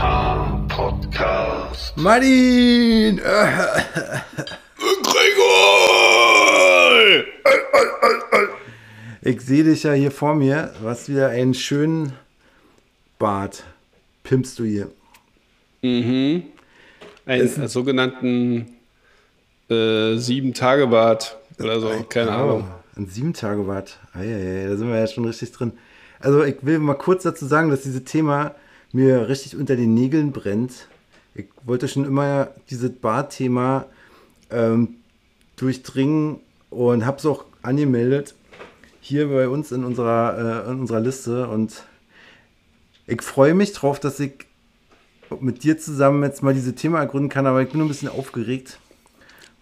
Der Aha-Podcast. Martin! Gregor! Ich sehe dich ja hier vor mir. Hast wieder einen schönen Bart. Pimpst du hier. Mhm. Einen sogenannten äh, Sieben-Tage-Bad oder so, keine Ahnung. Ein Sieben-Tage-Bad. Eieiei, da sind wir ja schon richtig drin. Also ich will mal kurz dazu sagen, dass dieses Thema mir richtig unter den Nägeln brennt. Ich wollte schon immer dieses Bart-Thema ähm, durchdringen und habe es auch angemeldet hier bei uns in unserer, äh, in unserer Liste und ich freue mich drauf, dass ich mit dir zusammen jetzt mal diese Thema ergründen kann, aber ich bin nur ein bisschen aufgeregt,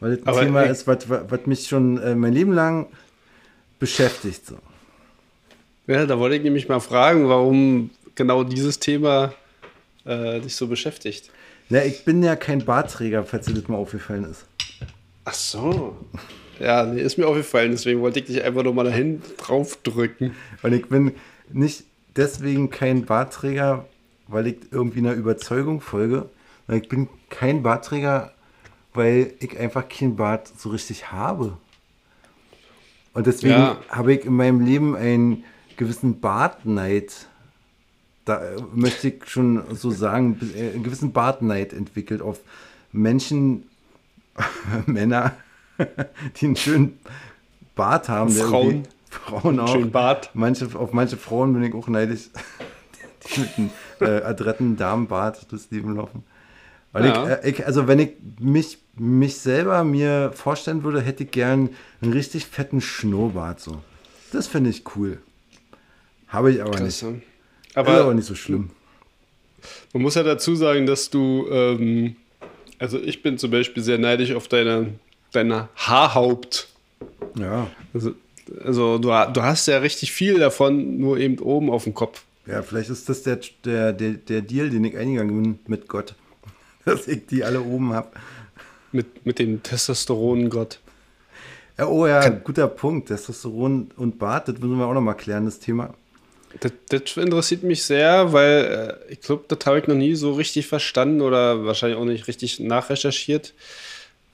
weil das ein Aber Thema ist, was, was was mich schon äh, mein Leben lang beschäftigt. So. Ja, da wollte ich nämlich mal fragen, warum genau dieses Thema äh, dich so beschäftigt. Na, ich bin ja kein Bartträger, falls dir das mal aufgefallen ist. Ach so. Ja, nee, ist mir aufgefallen, deswegen wollte ich dich einfach nur mal dahin draufdrücken. Und ich bin nicht deswegen kein Bartträger, weil ich irgendwie einer Überzeugung folge. sondern Ich bin kein Bartträger, weil ich einfach kein Bart so richtig habe. Und deswegen Ja. habe ich in meinem Leben einen gewissen Bartneid. Da äh, möchte ich schon so sagen, äh, einen gewissen Bartneid entwickelt auf Menschen, Männer, die einen schönen Bart haben. Frauen. Frauen auch. Schönen Bart. Manche, auf manche Frauen bin ich auch neidisch, die mit einem äh, adretten Damenbart durchs Leben laufen. Ja. ich, äh, ich, also wenn ich mich, mich selber mir vorstellen würde, hätte ich gern einen richtig fetten Schnurrbart so. Das finde ich cool. Habe ich aber Krass, nicht. Ja. Ist aber Aber nicht so schlimm. man muss ja dazu sagen, dass du, ähm, also ich bin zum Beispiel sehr neidisch auf deine, deine Haarhaupt. Ja. Also, also du, du hast ja richtig viel davon, nur eben oben auf dem Kopf. Ja, vielleicht ist das der, der, der, der Deal, den ich eingegangen bin mit Gott. Dass ich die alle oben habe. Mit, mit dem Testosterongott. Ja, oh ja, guter Punkt. Testosteron und Bart, das müssen wir auch noch mal klären, das Thema. Das, das interessiert mich sehr, weil äh, ich glaube, das habe ich noch nie so richtig verstanden oder wahrscheinlich auch nicht richtig nachrecherchiert.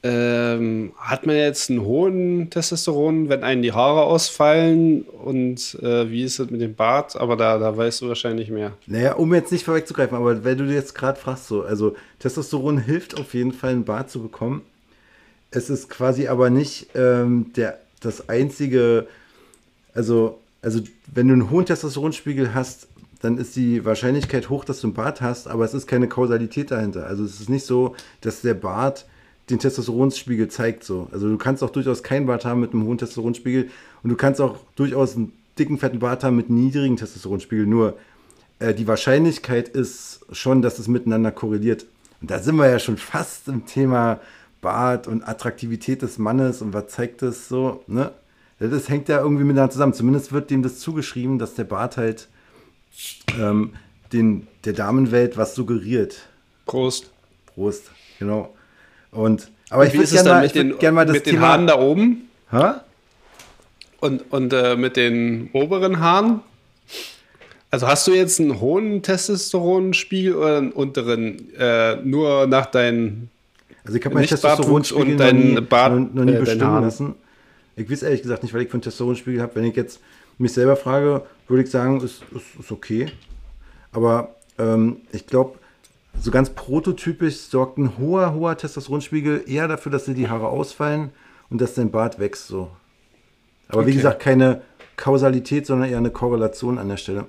Ähm, hat man jetzt einen hohen Testosteron, wenn einem die Haare ausfallen? Und äh, wie ist es mit dem Bart? Aber da, da weißt du wahrscheinlich mehr. Naja, um jetzt nicht vorwegzugreifen, aber wenn du jetzt gerade fragst, so, also Testosteron hilft auf jeden Fall, einen Bart zu bekommen. Es ist quasi aber nicht ähm, der, das einzige, also, also wenn du einen hohen Testosteronspiegel hast, dann ist die Wahrscheinlichkeit hoch, dass du einen Bart hast, aber es ist keine Kausalität dahinter. Also es ist nicht so, dass der Bart den Testosteronspiegel zeigt so. Also du kannst auch durchaus keinen Bart haben mit einem hohen Testosteronspiegel und du kannst auch durchaus einen dicken, fetten Bart haben mit niedrigen Testosteronspiegel. Nur äh, die Wahrscheinlichkeit ist schon, dass es miteinander korreliert. Und da sind wir ja schon fast im Thema Bart und Attraktivität des Mannes und was zeigt das so, ne? Das hängt ja irgendwie miteinander zusammen. Zumindest wird dem das zugeschrieben, dass der Bart halt ähm, den, der Damenwelt was suggeriert. Prost. Prost, genau. Und, aber ich Wie würde gerne mal, mit, ich den, gern mal das mit den Thema. Haaren da oben Hä? und, und äh, mit den oberen Haaren? Also hast du jetzt einen hohen Testosteronspiegel oder einen unteren? Äh, nur nach deinen Also ich habe meinen Testosteronspiegel und noch nie, dein Bart- noch, noch nie äh, bestimmen lassen. Ich weiß ehrlich gesagt nicht, weil ich von Testosteronspiegel habe. Wenn ich jetzt mich selber frage, würde ich sagen, ist, ist, ist okay. Aber ähm, ich glaube, so ganz prototypisch sorgt ein hoher, hoher Testosteronspiegel eher dafür, dass dir die Haare ausfallen und dass dein Bart wächst so. Aber wie Okay. gesagt, keine Kausalität, sondern eher eine Korrelation an der Stelle.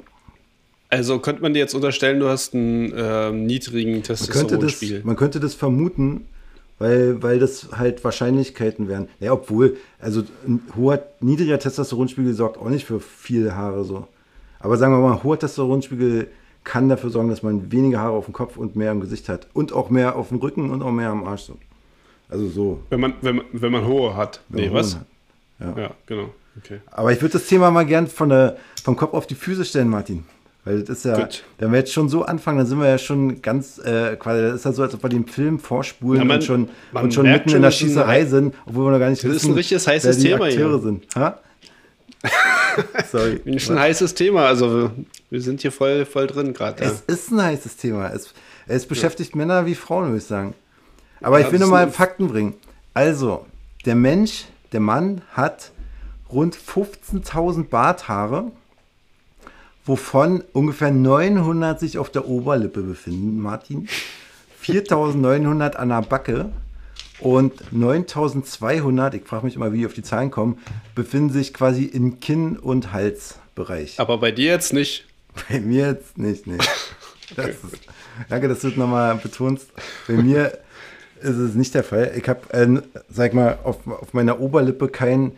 Also könnte man dir jetzt unterstellen, du hast einen ähm, niedrigen Man könnte, das, Testosteronspiegel. man könnte das vermuten, weil, weil das halt Wahrscheinlichkeiten wären. Ja, obwohl, also ein hoher, niedriger Testosteronspiegel sorgt auch nicht für viele Haare so. Aber sagen wir mal, ein hoher Testosteronspiegel kann dafür sorgen, dass man weniger Haare auf dem Kopf und mehr im Gesicht hat. Und auch mehr auf dem Rücken und auch mehr am Arsch. So. Also so. Wenn man, wenn, man, wenn man hohe hat. wenn Nee, was? Hat. Ja, genau. Okay. Aber ich würde das Thema mal gern von der, vom Kopf auf die Füße stellen, Martin. Weil das ist ja, Gut. wenn wir jetzt schon so anfangen, dann sind wir ja schon ganz, äh, quasi, das ist ja so, als ob wir den Film vorspulen Ja, man- und schon, und schon mitten schon, in der das ist ein Schießerei Rei- sind, obwohl wir noch gar nicht Das ist wissen, ein richtiges heißes wer die Thema hier. Sind. Ha? Sorry. Ist ein heißes Thema. Also Wir sind hier voll, voll drin gerade. Ja. Es ist ein heißes Thema. Es, es beschäftigt ja. Männer wie Frauen, würde ich sagen. Aber ich will nur mal Fakten bringen. Also, der Mensch, der Mann hat rund 15.000 Barthaare, wovon ungefähr 900 sich auf der Oberlippe befinden, Martin. 4.900 an der Backe und 9.200, ich frage mich immer, wie die auf die Zahlen kommen, befinden sich quasi im Kinn- und Halsbereich. Aber bei dir jetzt nicht? Bei mir jetzt nicht, nee. Das ist, danke, dass du es nochmal betonst. Bei mir ist es nicht der Fall. Ich habe, äh, sag mal, auf, auf meiner Oberlippe keinen,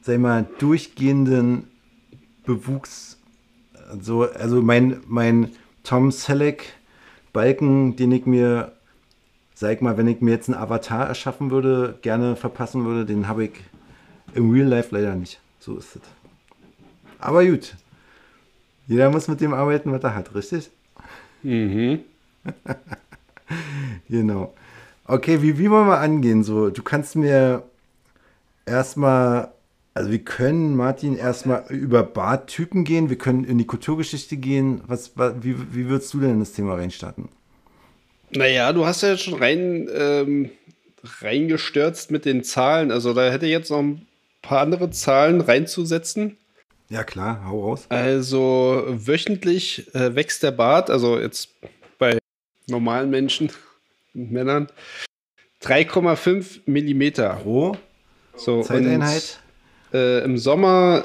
sag mal, durchgehenden Bewuchs. So, also mein, mein Tom Selleck Balken, den ich mir, sag mal, wenn ich mir jetzt einen Avatar erschaffen würde, gerne verpassen würde, den habe ich im Real Life leider nicht. So ist es. Aber gut. Jeder muss mit dem arbeiten, was er hat, richtig? Mhm. genau. Okay, wie, wie wollen wir angehen? So, du kannst mir erstmal, also wir können, Martin, erstmal über Bartypen gehen, wir können in die Kulturgeschichte gehen. Was, wie, wie würdest du denn in das Thema reinstarten? Naja, du hast ja jetzt schon rein ähm, reingestürzt mit den Zahlen. Also da hätte ich jetzt noch ein paar andere Zahlen reinzusetzen. Ja, klar, hau raus. Also wöchentlich äh, wächst der Bart, also jetzt bei normalen Menschen, Männern, 3,5 Millimeter. Pro so, Zeiteinheit? Äh, Im Sommer,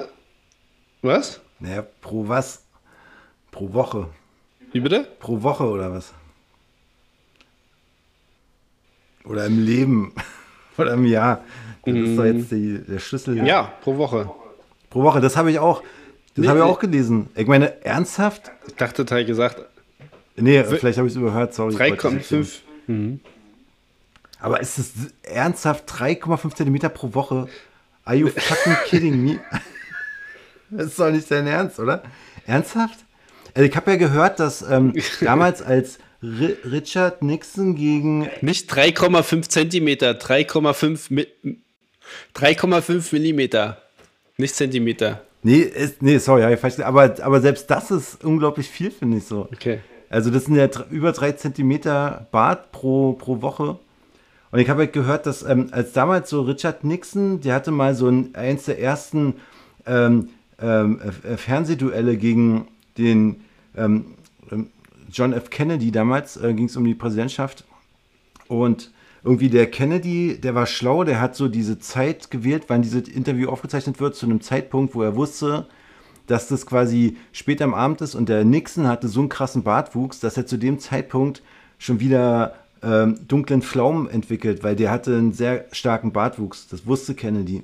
was? Naja, pro was? Pro Woche. Wie bitte? Pro Woche oder was? Oder im Leben. oder im Jahr. Das mm. ist doch jetzt die, der Schlüssel. Ja, pro Woche. Pro Woche, das habe ich auch. Das nee, habe ich auch gelesen. Ich meine, ernsthaft? Ich dachte, Teil gesagt. Nee, vielleicht habe ich es überhört, sorry. 3,5. Mhm. Aber ist es ernsthaft 3,5 Zentimeter pro Woche? Are you fucking kidding me? das ist doch nicht dein Ernst, oder? Ernsthaft? Also ich habe ja gehört, dass ähm, damals als R Richard Nixon gegen. Nicht 3,5 Zentimeter, 3,5 3,5 Millimeter. Nicht Zentimeter. Nee, ist, nee sorry, ja, aber, aber selbst das ist unglaublich viel, finde ich so. Okay. Also das sind ja über drei Zentimeter Bart pro, pro Woche. Und ich habe halt gehört, dass ähm, als damals so Richard Nixon, der hatte mal so ein, eins der ersten ähm, ähm, äh, Fernsehduelle gegen den ähm, ähm, John F. Kennedy damals, äh, ging es um die Präsidentschaft. Und irgendwie der Kennedy, der war schlau, der hat so diese Zeit gewählt, wann dieses Interview aufgezeichnet wird, zu einem Zeitpunkt, wo er wusste, dass das quasi später am Abend ist und der Nixon hatte so einen krassen Bartwuchs, dass er zu dem Zeitpunkt schon wieder ähm, dunklen Pflaumen entwickelt, weil der hatte einen sehr starken Bartwuchs. Das wusste Kennedy.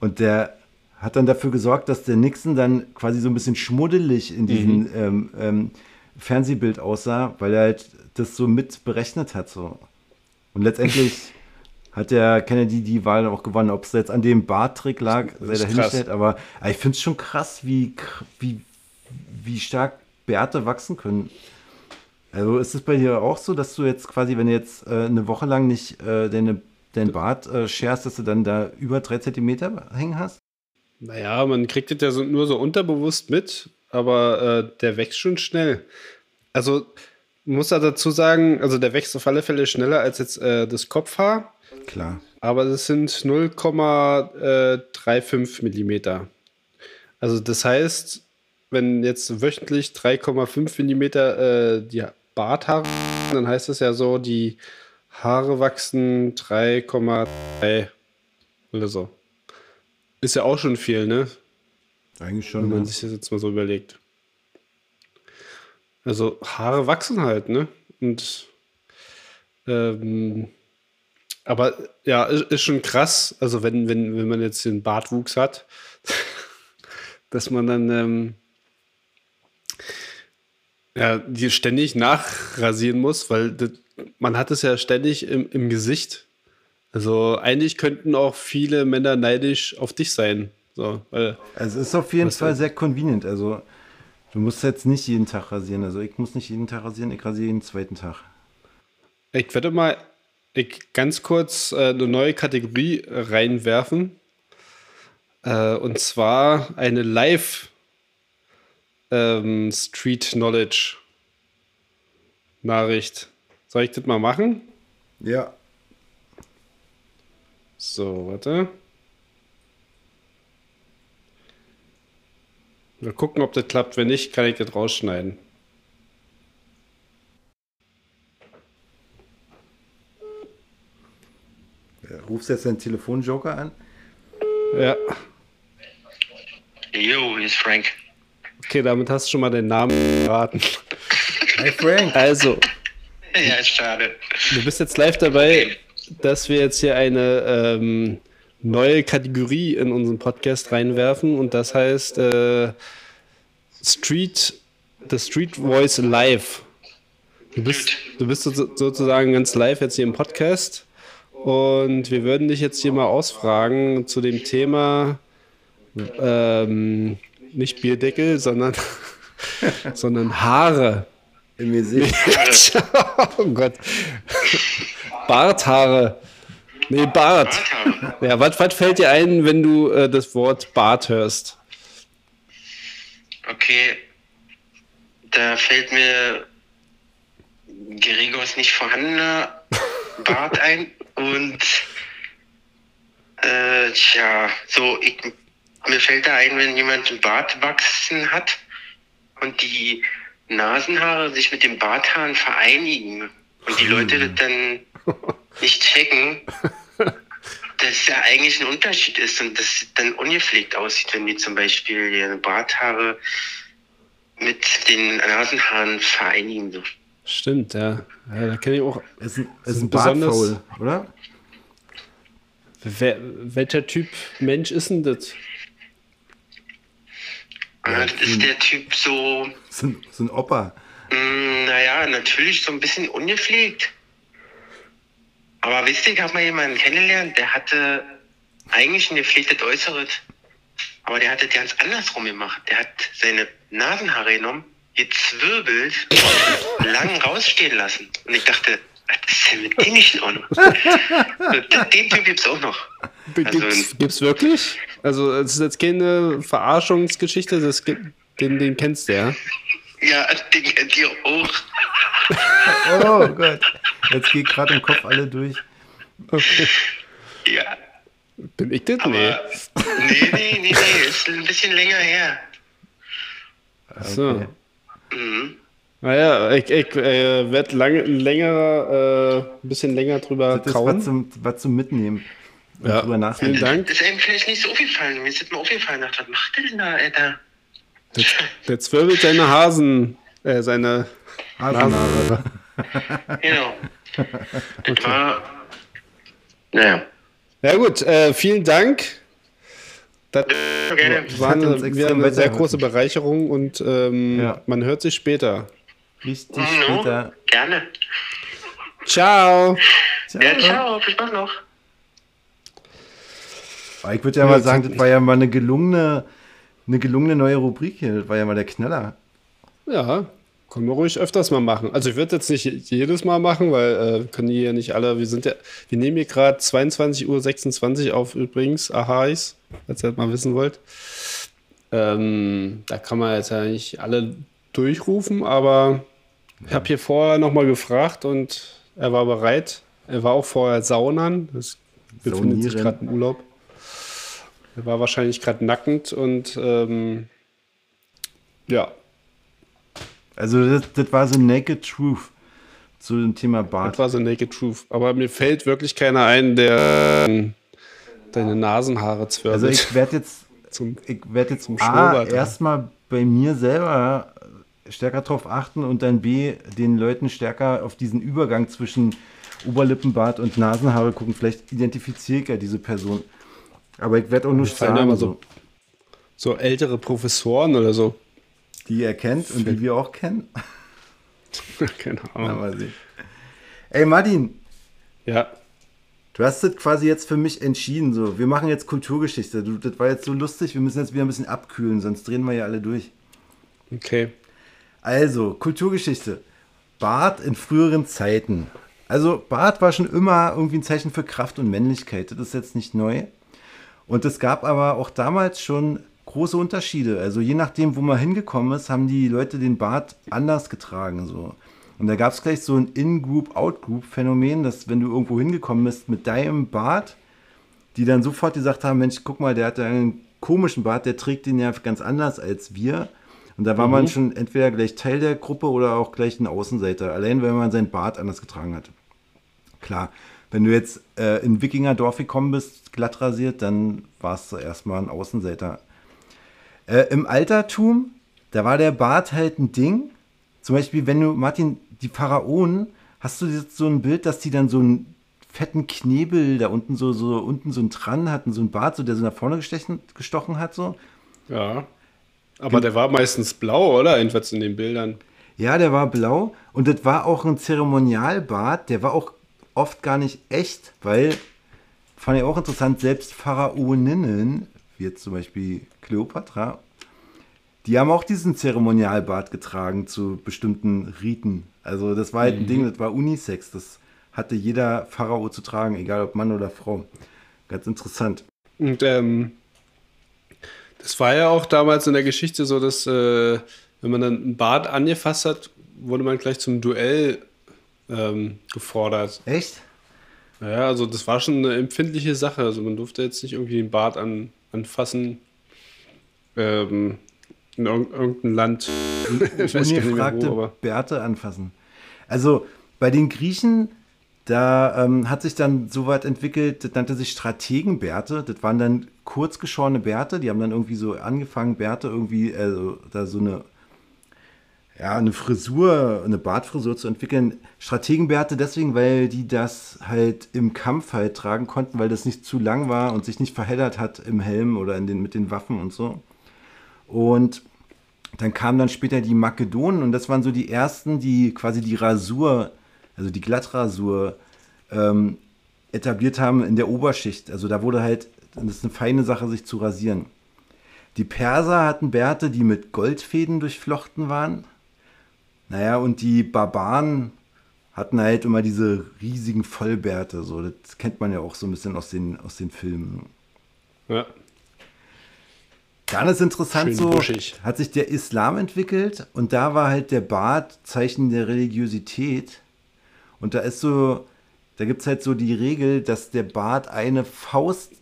Und der hat dann dafür gesorgt, dass der Nixon dann quasi so ein bisschen schmuddelig in diesem mhm. ähm, ähm, Fernsehbild aussah, weil er halt das so mit berechnet hat. So. Und letztendlich hat der Kennedy die Wahl auch gewonnen. Ob es jetzt an dem Barttrick lag, sei dahingestellt. Aber, aber ich finde es schon krass, wie, wie, wie stark Bärte wachsen können. Also ist es bei dir auch so, dass du jetzt quasi, wenn du jetzt äh, eine Woche lang nicht äh, deine, dein Bart äh, scherst, dass du dann da über drei Zentimeter hängen hast? Naja, man kriegt das ja so, nur so unterbewusst mit, aber äh, der wächst schon schnell. Also muss er dazu sagen, also der wächst auf alle Fälle schneller als jetzt äh, das Kopfhaar. Klar. Aber das sind 0,35 Millimeter. Also das heißt, wenn jetzt wöchentlich 3,5 Millimeter äh, die Barthaare, dann heißt das ja so, die Haare wachsen 3,3 oder so. Ist ja auch schon viel, ne? Eigentlich schon. Wenn man ja. sich das jetzt mal so überlegt. Also Haare wachsen halt, ne? Und ähm, aber ja, ist, schon krass, also wenn, wenn, wenn man jetzt den Bartwuchs hat, dass man dann ähm, ja, die ständig nachrasieren muss, weil das, man hat es ja ständig im, im Gesicht. Also eigentlich könnten auch viele Männer neidisch auf dich sein. So, weil, also es ist auf jeden Fall sehr convenient. Also du musst jetzt nicht jeden Tag rasieren. Also ich muss nicht jeden Tag rasieren, ich rasiere jeden zweiten Tag. Ich werde mal ich ganz kurz äh, eine neue Kategorie reinwerfen. Äh, und zwar eine Live- ähm, Street Knowledge Nachricht. Soll ich das mal machen? Ja. So, warte. Wir gucken, ob das klappt. Wenn nicht, kann ich das rausschneiden. Rufst du jetzt deinen Telefonjoker an? Ja. Yo, hier ist Frank. Okay, damit hast du schon mal den Namen geraten. Hi Frank. Also, Ja, ist schade. du bist jetzt live dabei, dass wir jetzt hier eine ähm, neue Kategorie in unseren Podcast reinwerfen und das heißt äh, Street, The Street Voice Live. Du bist, du bist so, sozusagen ganz live jetzt hier im Podcast und wir würden dich jetzt hier mal ausfragen zu dem Thema ähm, nicht Bierdeckel, sondern, sondern Haare. Im Gesicht. oh Gott. Barthaare. Nee, Bart. Ja, was, was fällt dir ein, wenn du äh, das Wort Bart hörst? Okay. Da fällt mir Gregors nicht vorhandener Bart ein und äh, tja, so, ich, mir fällt da ein, wenn jemand einen Bart wachsen hat und die Nasenhaare sich mit den Barthaaren vereinigen und die Leute das dann nicht checken, dass ja eigentlich ein Unterschied ist und das dann ungepflegt aussieht, wenn die zum Beispiel ihre Barthaare mit den Nasenhaaren vereinigen. So. Stimmt, ja. ja da kenne ich auch. Ist ein, ist Sind ein besonders- oder? Wer, welcher Typ Mensch ist denn das? Das ist der Typ so, So ein, so ein Opa. mh, naja, natürlich so ein bisschen ungepflegt. Aber wisst ihr, ich habe mal jemanden kennengelernt, der hatte eigentlich ein gepflegtes Äußeres. Aber der hat das ganz andersrum gemacht. Der hat seine Nasenhaare genommen, gezwirbelt, lang rausstehen lassen. Und ich dachte, was ist denn mit dem nicht Ordnung? Und den Typ gibt's auch noch. Also, Gibt's, gibt's wirklich? Also, es ist jetzt keine Verarschungsgeschichte, das gibt, den, den kennst du ja. ja, den kennt ihr auch. Oh Gott. Jetzt geht gerade im Kopf alle durch. Okay. Ja. Bin ich das? Nee. Aber, nee, nee, nee, nee, ist ein bisschen länger her. So. Okay. Mhm. Naja, ich, ich äh, werde länger, äh, ein bisschen länger drüber Das ist kauen. was zum, was zum Mitnehmen. Und Ja, drüber vielen. Dank. Das ist einem vielleicht nicht so aufgefallen. Mir ist mal aufgefallen. Ich dachte, was macht der denn da, Alter? Der zwirbelt seine Hasen, äh, seine Hasenhaare. Genau. Das war. Naja. Ja gut, äh, vielen Dank. Das war eine, eine sehr große Bereicherung und ähm, Ja. man hört sich später. Richtig Mhm. später. Gerne. Ciao. Ja, ciao. Viel Spaß noch. Aber Ich würde ja mal sagen, das war ja mal eine gelungene, eine gelungene neue Rubrik hier. Das war ja mal der Knaller. Ja, können wir ruhig öfters mal machen. Also ich würde jetzt nicht jedes Mal machen, weil äh, können die ja nicht alle. Wir sind ja, wir nehmen hier gerade 22.26 Uhr auf übrigens, Ahais, falls ihr das mal wissen wollt. Ähm, da kann man jetzt ja nicht alle durchrufen, aber ich habe hier vorher nochmal gefragt und er war bereit. Er war auch vorher saunern. Das befindet sich Saunieren. gerade im Urlaub. Er war wahrscheinlich gerade nackend und ähm, ja, Also das, das war so Naked Truth zu dem Thema Das Bart. war so Naked Truth. Aber mir fällt wirklich keiner ein, der ähm, deine Nasenhaare Also zwirbelt. ich werde jetzt, Zum, ich werde jetzt Zum A, erstmal bei mir selber stärker drauf achten und dann B, den Leuten stärker auf diesen Übergang zwischen Oberlippenbart und Nasenhaare gucken. Vielleicht identifiziere ich ja diese Person. Aber ich werde auch nicht fallen ja sagen, immer so- so, ältere Professoren oder so. die ihr kennt und die wir auch kennen. Keine Na, Ahnung. Ey Martin, Ja, Du hast das quasi jetzt für mich entschieden. So, wir machen jetzt Kulturgeschichte. Du, das war jetzt so lustig. Wir müssen jetzt wieder ein bisschen abkühlen, sonst drehen wir ja alle durch. okay. Also, Kulturgeschichte. Bart in früheren Zeiten. Also, Bart war schon immer irgendwie ein Zeichen für Kraft und Männlichkeit. Das ist jetzt nicht neu. Und es gab aber auch damals schon große Unterschiede. Also je nachdem, wo man hingekommen ist, haben die Leute den Bart anders getragen. So. Und da gab es gleich so ein In-Group, Out-Group-Phänomen, dass wenn du irgendwo hingekommen bist mit deinem Bart, die dann sofort gesagt haben, Mensch, guck mal, der hat ja einen komischen Bart, der trägt den ja ganz anders als wir. Und da war mhm. man schon entweder gleich Teil der Gruppe oder auch gleich ein Außenseiter, allein wenn man seinen Bart anders getragen hat. Klar, wenn du jetzt äh, in Wikingerdorf gekommen bist, glatt rasiert, dann warst du erstmal ein Außenseiter. Äh, Im Altertum, da war der Bart halt ein Ding. Zum Beispiel, wenn du, Martin, die Pharaonen, hast du jetzt so ein Bild, dass die dann so einen fetten Knebel da unten so, so unten so ein dran hatten, so ein Bart, so der so nach vorne gestechen, gestochen hat, so. Ja. Aber der war meistens blau, oder? Jedenfalls in den Bildern. Ja, der war blau und das war auch ein Zeremonialbart, der war auch oft gar nicht echt, weil, fand ich auch interessant, selbst Pharaoninnen, wie jetzt zum Beispiel Kleopatra, die haben auch diesen Zeremonialbart getragen zu bestimmten Riten. Also das war halt ein mhm. Ding, das war Unisex, das hatte jeder Pharao zu tragen, egal ob Mann oder Frau. Ganz interessant. Und ähm, das war ja auch damals in der Geschichte so, dass äh, wenn man dann einen Bart angefasst hat, wurde man gleich zum Duell ähm, gefordert. Echt? Ja, also das war schon eine empfindliche Sache. Also man durfte jetzt nicht irgendwie den Bart an, anfassen. Ähm, in irg irgendein Land. Ungefragte Bärte anfassen. Also bei den Griechen, da ähm, hat sich dann so weit entwickelt, das nannte sich Strategenbärte. Das waren dann kurzgeschorene Bärte. Die haben dann irgendwie so angefangen, Bärte irgendwie, also da so eine ja, eine Frisur, eine Bartfrisur zu entwickeln. Strategenbärte deswegen, weil die das halt im Kampf halt tragen konnten, weil das nicht zu lang war und sich nicht verheddert hat im Helm oder in den, mit den Waffen und so. Und dann kamen dann später die Makedonen und das waren so die ersten, die quasi die Rasur, also die Glattrasur ähm, etabliert haben in der Oberschicht. Also da wurde halt, das ist eine feine Sache, sich zu rasieren. Die Perser hatten Bärte, die mit Goldfäden durchflochten waren. Naja, und die Barbaren hatten halt immer diese riesigen Vollbärte. So. Das kennt man ja auch so ein bisschen aus den, aus den Filmen. Ja. Dann ist interessant Schön so, buschig. hat sich der Islam entwickelt und da war halt der Bart Zeichen der Religiosität. Und da ist so, da gibt es halt so die Regel, dass der Bart eine Faust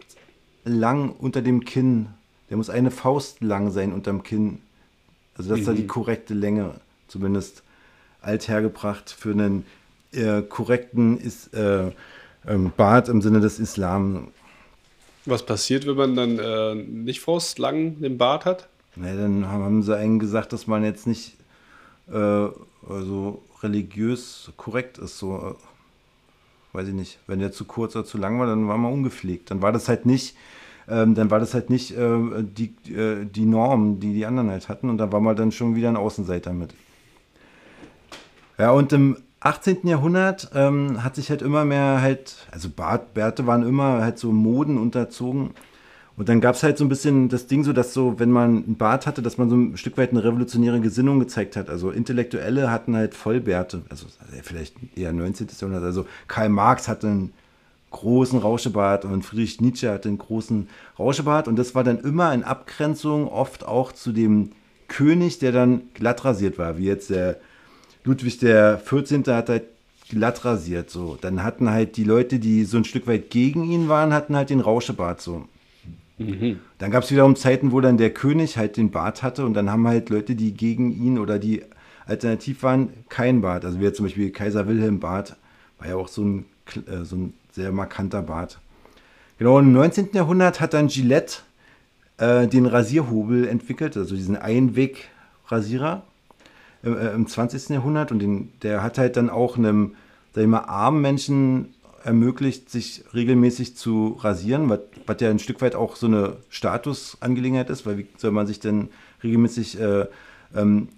lang unter dem Kinn, der muss eine Faust lang sein unterm Kinn. Also das mhm. ist da die korrekte Länge zumindest althergebracht für einen äh, korrekten Is, äh, ähm, Bart im Sinne des Islam. Was passiert, wenn man dann äh, nicht faustlang den Bart hat? Na, dann haben sie einen gesagt, dass man jetzt nicht äh, also religiös korrekt ist. So, äh, weiß ich nicht. Wenn der zu kurz oder zu lang war, dann war man ungepflegt. Dann war das halt nicht ähm, dann war das halt nicht äh, die, äh, die Norm, die die anderen halt hatten und da war man dann schon wieder ein Außenseiter mit. Ja, und im 18. Jahrhundert ähm, hat sich halt immer mehr halt, also Bart, Bärte waren immer halt so Moden unterzogen. Und dann gab es halt so ein bisschen das Ding so, dass so, wenn man einen Bart hatte, dass man so ein Stück weit eine revolutionäre Gesinnung gezeigt hat. Also Intellektuelle hatten halt Vollbärte, also, vielleicht eher 19. Jahrhundert. Also Karl Marx hatte einen großen Rauschebart und Friedrich Nietzsche hatte einen großen Rauschebart. Und das war dann immer in Abgrenzung oft auch zu dem König, der dann glatt rasiert war, wie jetzt der Ludwig der 14. hat halt glatt rasiert. So. Dann hatten halt die Leute, die so ein Stück weit gegen ihn waren, hatten halt den Rauschebart so. Mhm. Dann gab es wiederum Zeiten, wo dann der König halt den Bart hatte und dann haben halt Leute, die gegen ihn oder die alternativ waren, keinen Bart. Also wie zum Beispiel Kaiser Wilhelm Bart, war ja auch so ein, äh, so ein sehr markanter Bart. Genau, im 19. Jahrhundert hat dann Gillette äh, den Rasierhobel entwickelt, also diesen Einwegrasierer äh, im 20. Jahrhundert und den, der hat halt dann auch einem, sag ich mal, armen Menschen ermöglicht, sich regelmäßig zu rasieren, was, was ja ein Stück weit auch so eine Statusangelegenheit ist, weil wie soll man sich denn regelmäßig äh, ähm,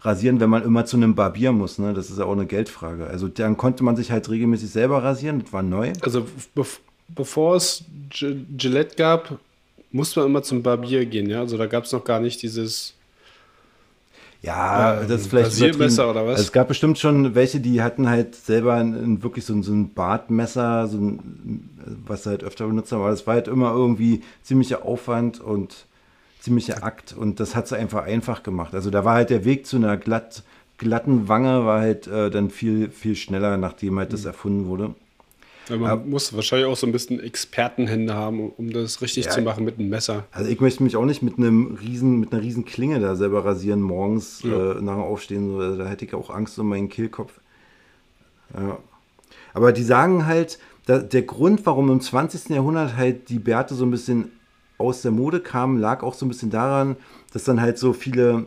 rasieren, wenn man immer zu einem Barbier muss, ne? Das ist ja auch eine Geldfrage. Also dann konnte man sich halt regelmäßig selber rasieren, das war neu. Also be bevor es Gillette gab, musste man immer zum Barbier gehen, ja? Also da gab es noch gar nicht dieses ja, das ist vielleicht Rasiermesser oder was? Also es gab bestimmt schon welche, die hatten halt selber ein, wirklich so ein, so ein Bartmesser, so ein, was sie halt öfter benutzt haben, aber das war halt immer irgendwie ziemlicher Aufwand und ziemlicher Akt und das hat sie einfach einfach gemacht. Also da war halt der Weg zu einer glatt, glatten Wange war halt äh, dann viel, viel schneller, nachdem halt das Mhm. erfunden wurde. Ja, man muss wahrscheinlich auch so ein bisschen Expertenhände haben, um das richtig Ja. zu machen mit einem Messer. Also ich möchte mich auch nicht mit einem riesen, mit einer riesen Klinge da selber rasieren morgens Ja. äh, nach dem Aufstehen. So. Also da hätte ich auch Angst um meinen Kehlkopf. Ja. Aber die sagen halt, der Grund, warum im 20. Jahrhundert halt die Bärte so ein bisschen aus der Mode kamen, lag auch so ein bisschen daran, dass dann halt so viele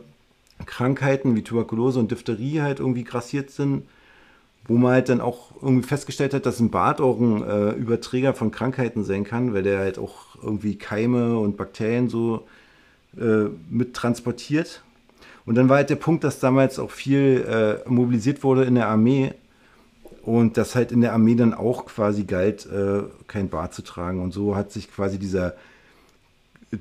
Krankheiten wie Tuberkulose und Diphtherie halt irgendwie grassiert sind, wo man halt dann auch irgendwie festgestellt hat, dass ein Bart auch ein äh, Überträger von Krankheiten sein kann, weil der halt auch irgendwie Keime und Bakterien so äh, mit transportiert. Und dann war halt der Punkt, dass damals auch viel äh, mobilisiert wurde in der Armee und dass halt in der Armee dann auch quasi galt, äh, kein Bart zu tragen. Und so hat sich quasi dieser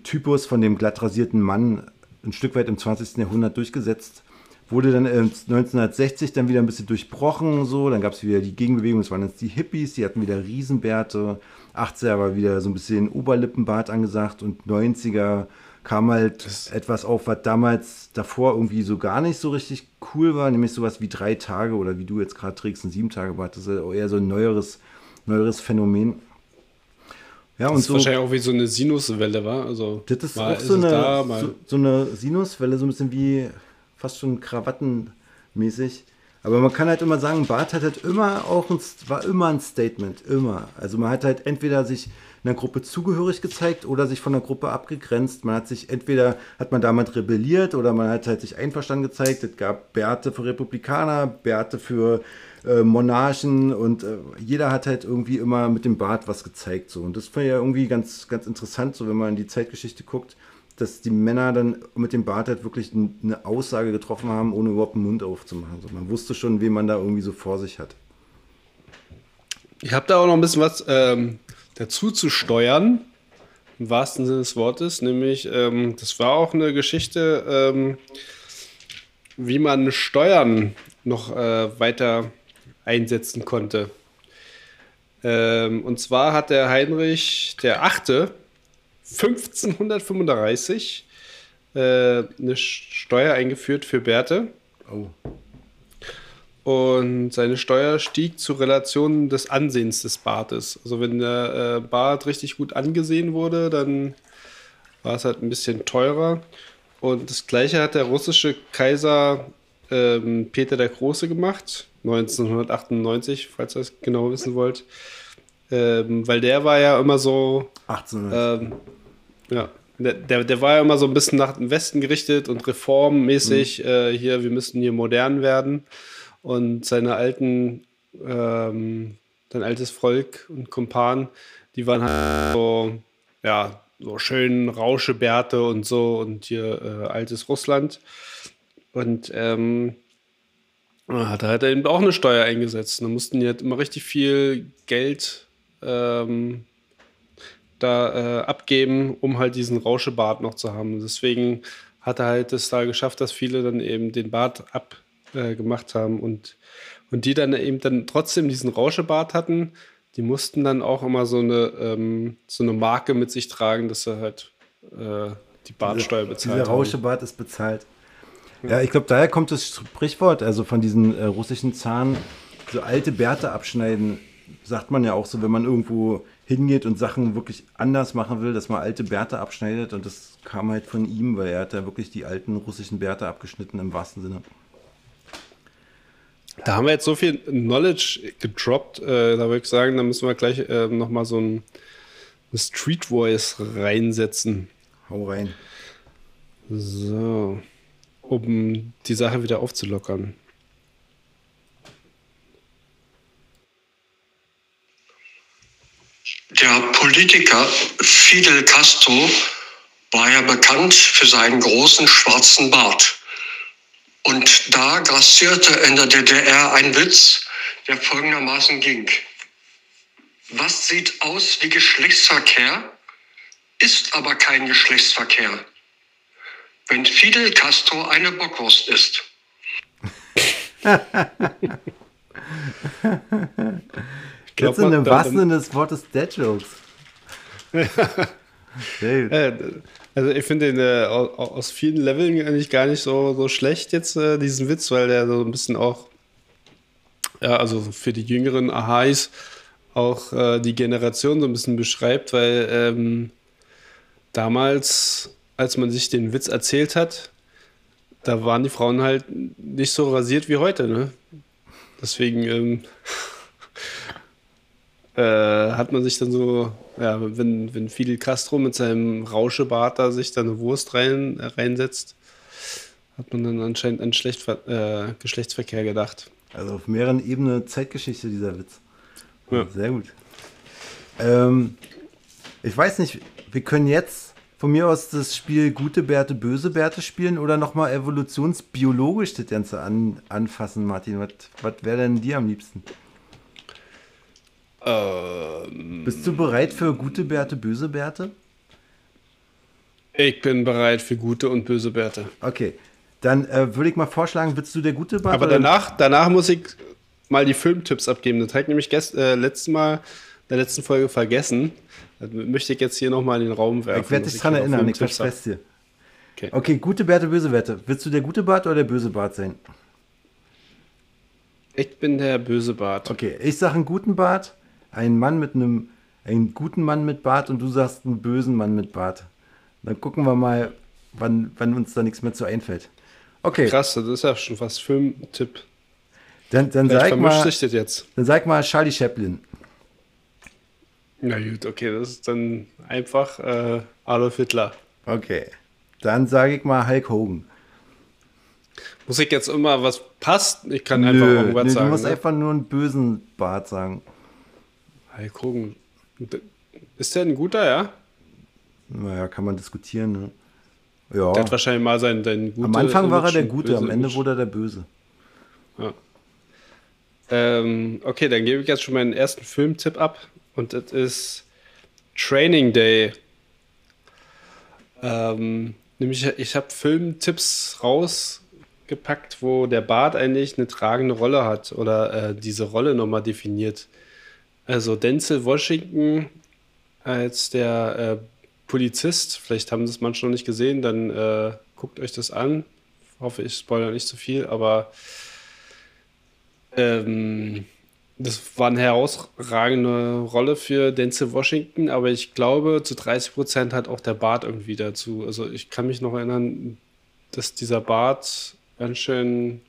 Typus von dem glatt rasierten Mann ein Stück weit im 20. Jahrhundert durchgesetzt. Wurde dann äh, 1960 dann wieder ein bisschen durchbrochen, so. Dann gab es wieder die Gegenbewegung, das waren jetzt die Hippies, die hatten wieder Riesenbärte. 80er war wieder so ein bisschen Oberlippenbart angesagt und 90er kam halt etwas auf, was damals davor irgendwie so gar nicht so richtig cool war, nämlich sowas wie drei Tage oder wie du jetzt gerade trägst, ein sieben Tage Bart. Das ist ja eher so ein neueres, neueres Phänomen. Ja, Das und ist so. wahrscheinlich auch wie so eine Sinuswelle, war. Also Das ist mal auch so es eine, da, so, so eine Sinuswelle, so ein bisschen wie fast schon krawattenmäßig. Aber man kann halt immer sagen, Bart hat halt immer auch ein, war immer ein Statement, immer. Also man hat halt entweder sich einer Gruppe zugehörig gezeigt oder sich von der Gruppe abgegrenzt. Man hat sich entweder hat man damit rebelliert oder man hat halt sich einverstanden gezeigt. Es gab Bärte für Republikaner, Bärte für äh, Monarchen und äh, jeder hat halt irgendwie immer mit dem Bart was gezeigt. So. Und das war ja irgendwie ganz, ganz interessant, so wenn man in die Zeitgeschichte guckt, dass die Männer dann mit dem Bart halt wirklich eine Aussage getroffen haben, ohne überhaupt den Mund aufzumachen. So, man wusste schon, wen man da irgendwie so vor sich hat. Ich habe da auch noch ein bisschen was ähm, dazu zu steuern, im wahrsten Sinne des Wortes. Nämlich, ähm, das war auch eine Geschichte, ähm, wie man Steuern noch äh, weiter einsetzen konnte. Ähm, und zwar hat der Heinrich der Achte 1535 äh, eine Steuer eingeführt für Bärte. Oh. Und seine Steuer stieg zur Relation des Ansehens des Bartes. Also wenn der äh, Bart richtig gut angesehen wurde, dann war es halt ein bisschen teurer. Und das gleiche hat der russische Kaiser ähm, Peter der Große gemacht, 1998, falls ihr das genau wissen wollt. Ähm, weil der war ja immer so, 1800. ähm, ja, der, der, der war ja immer so ein bisschen nach dem Westen gerichtet und reformmäßig. Äh, hier, wir müssen hier modern werden. Und seine alten, ähm, sein altes Volk und Kumpan, die waren halt so, ja, so schön Rauschebärte und so und hier äh, altes Russland. Und ähm, da hat er halt eben auch eine Steuer eingesetzt. Da mussten die halt immer richtig viel Geld ähm, da äh, abgeben, um halt diesen Rauschebart noch zu haben. Deswegen hat er halt es da geschafft, dass viele dann eben den Bart abgemacht äh, haben und, und die dann eben dann trotzdem diesen Rauschebart hatten, die mussten dann auch immer so eine, ähm, so eine Marke mit sich tragen, dass sie halt äh, die Bartsteuer bezahlt Dieser haben. Rauschebart ist bezahlt. Ja, ich glaube, daher kommt das Sprichwort, also von diesen äh, russischen Zahn, so alte Bärte abschneiden, sagt man ja auch so, wenn man irgendwo hingeht und Sachen wirklich anders machen will, dass man alte Bärte abschneidet und das kam halt von ihm, weil er hat da wirklich die alten russischen Bärte abgeschnitten im wahrsten Sinne. Da haben wir jetzt so viel Knowledge gedroppt, äh, da würde ich sagen, da müssen wir gleich äh, nochmal so ein, eine Street Voice reinsetzen. Hau rein. So, um die Sache wieder aufzulockern. Der Politiker Fidel Castro war ja bekannt für seinen großen schwarzen Bart. Und da grassierte in der DDR ein Witz, der folgendermaßen ging. Was sieht aus wie Geschlechtsverkehr, ist aber kein Geschlechtsverkehr. Wenn Fidel Castro eine Bockwurst ist. glaub, Jetzt in dem wahrsten Sinne des Wortes Dead Jokes. Äh, Also ich finde den äh, aus vielen Leveln eigentlich gar nicht so, so schlecht jetzt, äh, diesen Witz, weil der so ein bisschen auch, ja, also für die jüngeren Ahais auch äh, die Generation so ein bisschen beschreibt, weil ähm, damals, als man sich den Witz erzählt hat, da waren die Frauen halt nicht so rasiert wie heute, ne? Deswegen ähm, äh, hat man sich dann so, ja, wenn, wenn Fidel Castro mit seinem Rauschebart da sich da eine Wurst rein, äh, reinsetzt, hat man dann anscheinend an Schlecht, äh, Geschlechtsverkehr gedacht. Also auf mehreren Ebenen Zeitgeschichte dieser Witz. Ja. Sehr gut. Ähm, ich weiß nicht, wir können jetzt von mir aus das Spiel Gute Bärte, Böse Bärte spielen oder nochmal evolutionsbiologisch das Ganze an, anfassen, Martin. Was wäre denn dir am liebsten? Ähm, Bist du bereit für gute Bärte, böse Bärte? Ich bin bereit für gute und böse Bärte. Okay, dann äh, würde ich mal vorschlagen, willst du der gute Bart? Aber danach, danach muss ich mal die Filmtipps abgeben. Das habe ich nämlich gest, äh, letztes Mal in der letzten Folge vergessen. Das möchte ich jetzt hier nochmal in den Raum werfen. Ich werde dich daran erinnern, ich verspreche dir. Okay. okay, gute Bärte, böse Bärte. Willst du der gute Bart oder der böse Bart sein? Ich bin der böse Bart. Okay, ich sage einen guten Bart einen Mann mit einem, einen guten Mann mit Bart und du sagst einen bösen Mann mit Bart. Dann gucken wir mal, wann, wann uns da nichts mehr zu einfällt. Okay. Krass, das ist ja schon fast Filmtipp. Dann, dann, sag mal, jetzt. dann sag mal Charlie Chaplin. Na gut, okay, das ist dann einfach äh, Adolf Hitler. Okay. Dann sage ich mal Hulk Hogan. Muss ich jetzt immer was passt? Ich kann einfach Nö, irgendwas nee, sagen. Du musst ne? einfach nur einen bösen Bart sagen. Hulk Hogan. Ist der ein guter, ja? Naja, kann man diskutieren, ne? Ja. Der hat wahrscheinlich mal seinen, seinen guten. Am Anfang war er der Gute, am Ende wurde er der Böse. Ja. Ähm, okay, dann gebe ich jetzt schon meinen ersten Filmtipp ab. Und das ist Training Day. Ähm, nämlich, ich habe Filmtipps rausgepackt, wo der Bart eigentlich eine tragende Rolle hat oder äh, diese Rolle nochmal definiert. Also Denzel Washington als der äh, Polizist, vielleicht haben das manche noch nicht gesehen, dann äh, guckt euch das an. Hoffe, ich spoilere nicht zu viel, aber ähm, das war eine herausragende Rolle für Denzel Washington, aber ich glaube, zu 30 Prozent hat auch der Bart irgendwie dazu. Also ich kann mich noch erinnern, dass dieser Bart ganz schön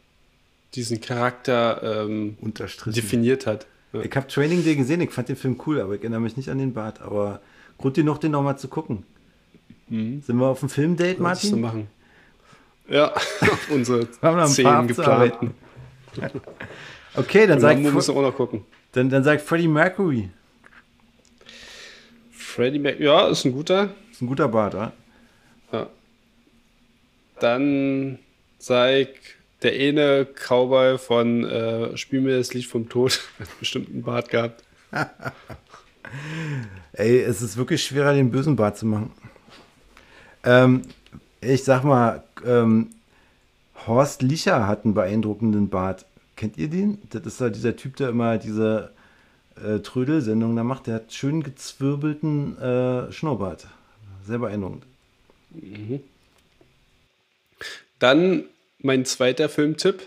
diesen Charakter ähm, definiert hat. Ja. Ich habe Training Day gesehen, ich fand den Film cool, aber ich erinnere mich nicht an den Bart. Aber Grund genug, den nochmal zu gucken. Mhm. Sind wir auf dem Filmdate, Martin? Zu machen. Ja, auf unsere zehn geplanten. okay, dann sag ich. auch noch gucken. Dann, dann sagt Freddie Mercury. Freddie Mercury, ja, ist ein guter. Ist ein guter Bart, oder? Ja. Dann sag der eine Cowboy von äh, Spiel mir das Lied vom Tod hat bestimmt einen Bart gehabt. Ey, es ist wirklich schwerer, den bösen Bart zu machen. Ähm, ich sag mal, ähm, Horst Licher hat einen beeindruckenden Bart. Kennt ihr den? Das ist ja dieser Typ, der immer diese äh, Trödel-Sendung da macht. Der hat schön gezwirbelten äh, Schnurrbart. Sehr beeindruckend. Mhm. Dann mein zweiter Filmtipp.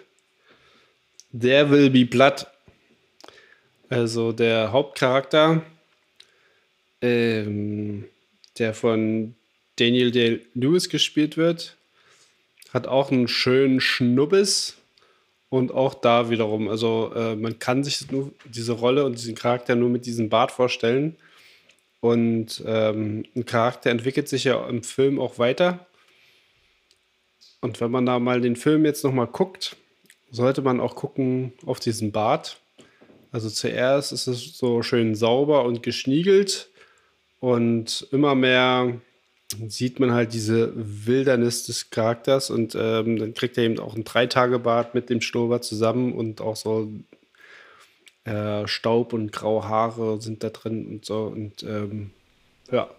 There Will Be Blood. Also der Hauptcharakter, ähm, der von Daniel Day-Lewis gespielt wird, hat auch einen schönen Schnubbis. Und auch da wiederum, also äh, man kann sich nur diese Rolle und diesen Charakter nur mit diesem Bart vorstellen. Und ähm, ein Charakter entwickelt sich ja im Film auch weiter. Und wenn man da mal den Film jetzt nochmal guckt, sollte man auch gucken auf diesen Bart. Also zuerst ist es so schön sauber und geschniegelt und immer mehr sieht man halt diese Wildernis des Charakters und ähm, dann kriegt er eben auch ein Dreitagebart mit dem Schnurrbart zusammen und auch so äh, Staub und graue Haare sind da drin und so und ähm, ja.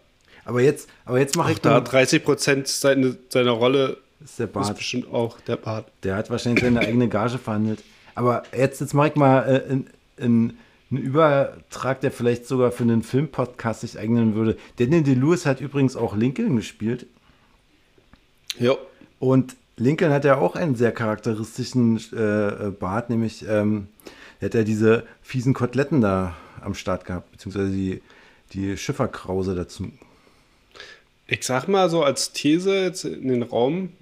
Aber jetzt, aber jetzt mache ich da 30 Prozent seine, seiner Rolle ist der Bart. ist bestimmt auch der Bart. Der hat wahrscheinlich seine eigene Gage verhandelt. Aber jetzt, jetzt mache ich mal äh, in, in, einen Übertrag, der vielleicht sogar für einen Filmpodcast sich eignen würde. Daniel DeLewis hat übrigens auch Lincoln gespielt. Ja. Und Lincoln hat ja auch einen sehr charakteristischen äh, Bart, nämlich ähm, er hat ja diese fiesen Koteletten da am Start gehabt, beziehungsweise die, die Schifferkrause dazu. Ich sag mal so als These jetzt in den Raum,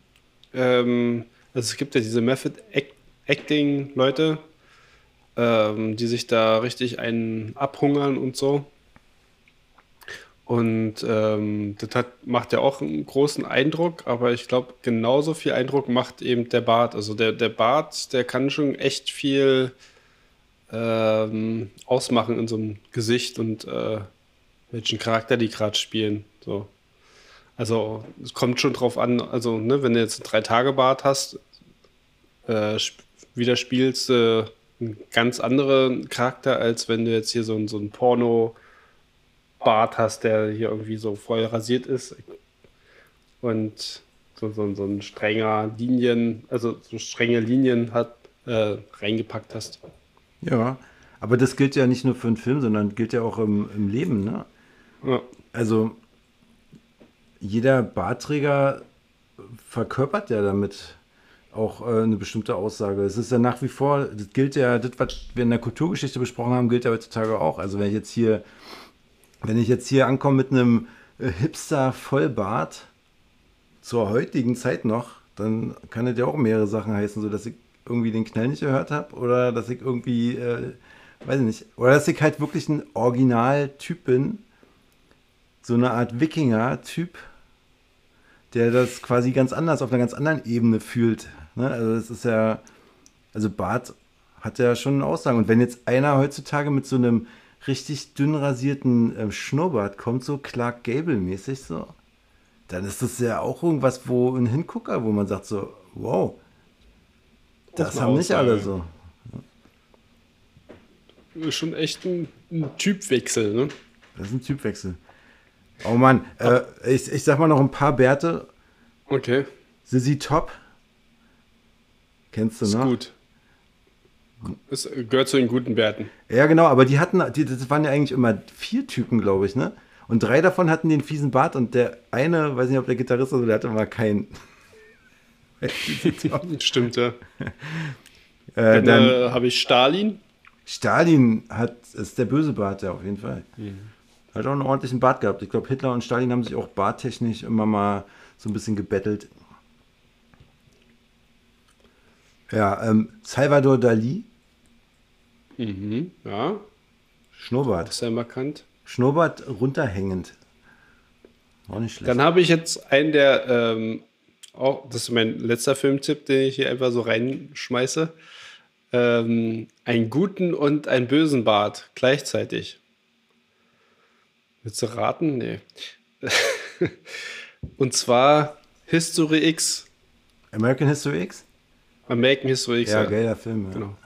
ähm, also es gibt ja diese Method Acting Leute, ähm, die sich da richtig einen abhungern und so. Und ähm, das hat, macht ja auch einen großen Eindruck, aber ich glaube, genauso viel Eindruck macht eben der Bart. Also der, der Bart, der kann schon echt viel ähm, ausmachen in so einem Gesicht und äh, welchen Charakter die gerade spielen. So. Also es kommt schon drauf an, also ne, wenn du jetzt einen Drei-Tage-Bart hast, äh, wieder spielst äh, einen ganz anderen Charakter, als wenn du jetzt hier so, so einen Porno-Bart hast, der hier irgendwie so voll rasiert ist und so, so, so ein strenger Linien, also so strenge Linien hat, äh, reingepackt hast. Ja, aber das gilt ja nicht nur für einen Film, sondern gilt ja auch im, im Leben, ne? Ja. Also jeder Barträger verkörpert ja damit auch äh, eine bestimmte Aussage. Es ist ja nach wie vor, das gilt ja, das, was wir in der Kulturgeschichte besprochen haben, gilt ja heutzutage auch. Also wenn ich jetzt hier, wenn ich jetzt hier ankomme mit einem äh, Hipster-Vollbart zur heutigen Zeit noch, dann kann das ja auch mehrere Sachen heißen, so dass ich irgendwie den Knall nicht gehört habe oder dass ich irgendwie, äh, weiß ich nicht, oder dass ich halt wirklich ein Originaltyp bin, so eine Art Wikinger-Typ, der das quasi ganz anders, auf einer ganz anderen Ebene fühlt. Ne? Also es ist ja, also Bart hat ja schon eine Aussage. Und wenn jetzt einer heutzutage mit so einem richtig dünn rasierten äh, Schnurrbart kommt, so Clark Gable-mäßig so, dann ist das ja auch irgendwas, wo ein Hingucker, wo man sagt so, wow, das haben nicht alle so. Schon echt ein, ein Typwechsel, ne? Das ist ein Typwechsel. Oh Mann, äh, ich, ich sag mal noch ein paar Bärte. Okay. Sissy Top. Kennst du Ist noch? gut. Es gehört zu den guten Bärten. Ja, genau, aber die hatten, die, das waren ja eigentlich immer vier Typen, glaube ich, ne? Und drei davon hatten den fiesen Bart und der eine, weiß nicht, ob der Gitarrist ist, der hatte mal keinen. Stimmt, ja. äh, Dann äh, habe ich Stalin. Stalin hat, ist der böse Bart, ja, auf jeden Fall. Hat auch einen ordentlichen Bart gehabt. Ich glaube, Hitler und Stalin haben sich auch barttechnisch immer mal so ein bisschen gebettelt. Ja, ähm, Salvador Dali, Mhm. Ja, Schnurrbart. ist ja markant. Schnurrbart runterhängend. Auch nicht schlecht. Dann habe ich jetzt einen, der ähm, auch, das ist mein letzter Filmtipp, den ich hier einfach so reinschmeiße. Ähm, einen guten und einen bösen Bart gleichzeitig. Willst du raten? Nee. und zwar History X. American History X? American History X. Ja, geiler Film. Ja. Genau.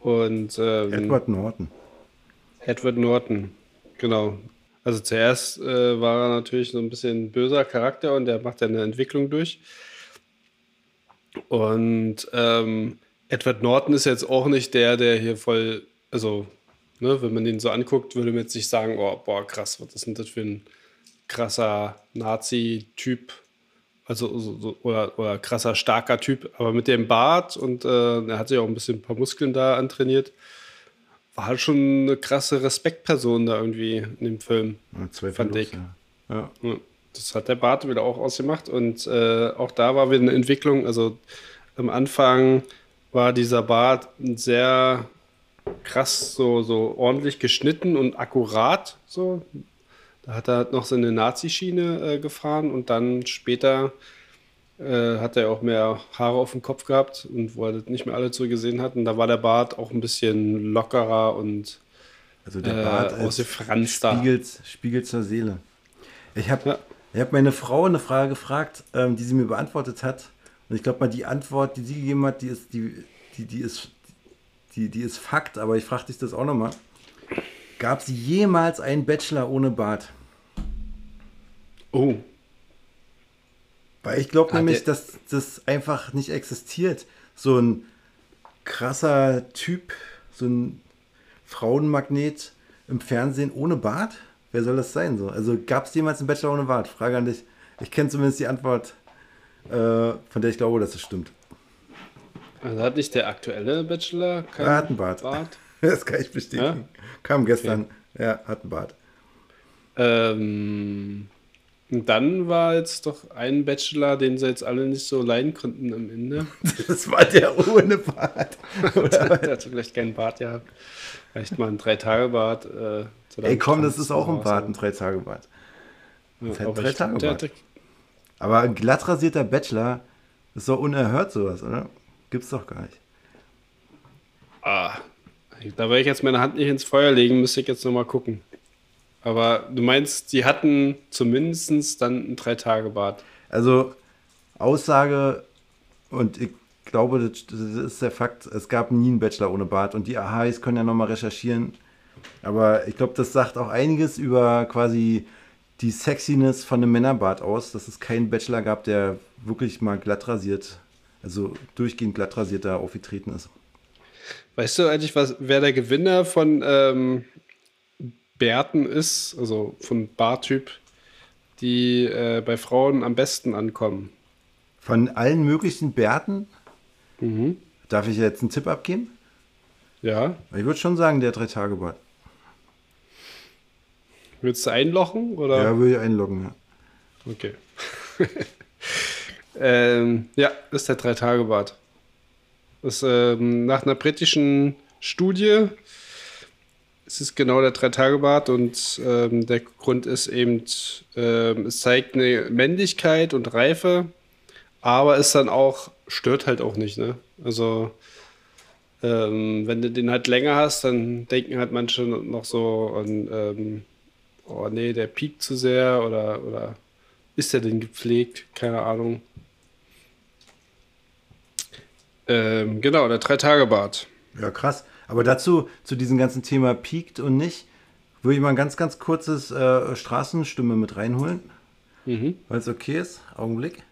Und ähm, Edward Norton. Edward Norton, genau. Also zuerst äh, war er natürlich so ein bisschen ein böser Charakter und der macht ja eine Entwicklung durch. Und ähm, Edward Norton ist jetzt auch nicht der, der hier voll, also, ne, wenn man den so anguckt, würde man jetzt nicht sagen, oh, boah, krass, was ist denn das für ein krasser Nazi-Typ? Also, so, so, oder, oder krasser, starker Typ. Aber mit dem Bart und äh, er hat sich auch ein bisschen ein paar Muskeln da antrainiert, war halt schon eine krasse Respektperson da irgendwie in dem Film. Ja, zwei Fand Verlust, ich. Ja. Ja. Das hat der Bart wieder auch ausgemacht und äh, auch da war wieder eine Entwicklung. Also am Anfang war dieser Bart sehr krass, so, so ordentlich geschnitten und akkurat. So. Da hat er noch so eine Nazi-Schiene äh, gefahren und dann später äh, hat er auch mehr Haare auf dem Kopf gehabt und wo er das nicht mehr alle so gesehen hat. Und da war der Bart auch ein bisschen lockerer und Also der Äh, Bart als ausgefranster. Spiegel, Spiegel zur Seele. Ich habe Ja. ich hab meine Frau eine Frage gefragt, ähm, die sie mir beantwortet hat. Und ich glaube mal, die Antwort, die sie gegeben hat, die ist, die, die, die ist, die, die ist Fakt, aber ich frage dich das auch nochmal. Gab es jemals einen Bachelor ohne Bart? oh, Weil ich glaube nämlich, der- dass das einfach nicht existiert. So ein krasser Typ, so ein Frauenmagnet im Fernsehen ohne Bart? Wer soll das sein? So? Also gab es jemals einen Bachelor ohne Bart? Frage an dich. Ich kenne zumindest die Antwort äh, von der ich glaube, dass es stimmt. Also hat nicht der aktuelle Bachelor keinen Er hat einen Bart. Das kann ich bestätigen. Kam gestern. Ja, hat einen Bart. Ähm, und dann war jetzt doch ein Bachelor, den sie jetzt alle nicht so leiden konnten am Ende. Das war der ohne Bart. der hat vielleicht keinen Bart gehabt. Vielleicht mal ein Drei-Tage-Bart. Äh, Ey, komm, das ist auch ein. Bart, ein Drei-Tage-Bart. Ja, Das hat aber drei ich- Tage der Bart. hatte- Aber ein glatt rasierter Bachelor ist doch unerhört sowas, oder? Gibt's doch gar nicht. Ah, da werde ich jetzt meine Hand nicht ins Feuer legen, müsste ich jetzt nochmal gucken. Aber du meinst, die hatten zumindest dann ein Drei-Tage-Bart. Also Aussage, und ich glaube, das, das ist der Fakt, es gab nie einen Bachelor ohne Bart. Und die AHs können ja nochmal recherchieren. Aber ich glaube, das sagt auch einiges über quasi die Sexiness von einem Männerbart aus, dass es keinen Bachelor gab, der wirklich mal glatt rasiert, also durchgehend glatt rasierter aufgetreten ist. Weißt du eigentlich, was, wer der Gewinner von ähm, Bärten ist, also von Bartyp, die äh, bei Frauen am besten ankommen? Von allen möglichen Bärten, Mhm. darf ich jetzt einen Tipp abgeben? Ja. Ich würde schon sagen, der Drei-Tage-Bart. Willst du einlochen? Oder? Ja, würde ich einloggen. Ja. Okay. ähm, ja, ist der Drei-Tage-Bart. Das ähm, nach einer britischen Studie. Es ist genau der Drei-Tage-Bart und ähm, der Grund ist eben, ähm, es zeigt eine Männlichkeit und Reife, aber ist dann auch, stört halt auch nicht, ne? Also, ähm, wenn du den halt länger hast, dann denken halt manche noch so an, ähm, oh nee, der piekt zu sehr oder, oder ist der denn gepflegt? Keine Ahnung. Ähm, genau, der Drei-Tage-Bart. Ja, krass. Aber dazu, zu diesem ganzen Thema piekt und nicht, würde ich mal ein ganz, ganz kurzes äh, Straßenstimme mit reinholen. Mhm. Weil es okay ist. Augenblick.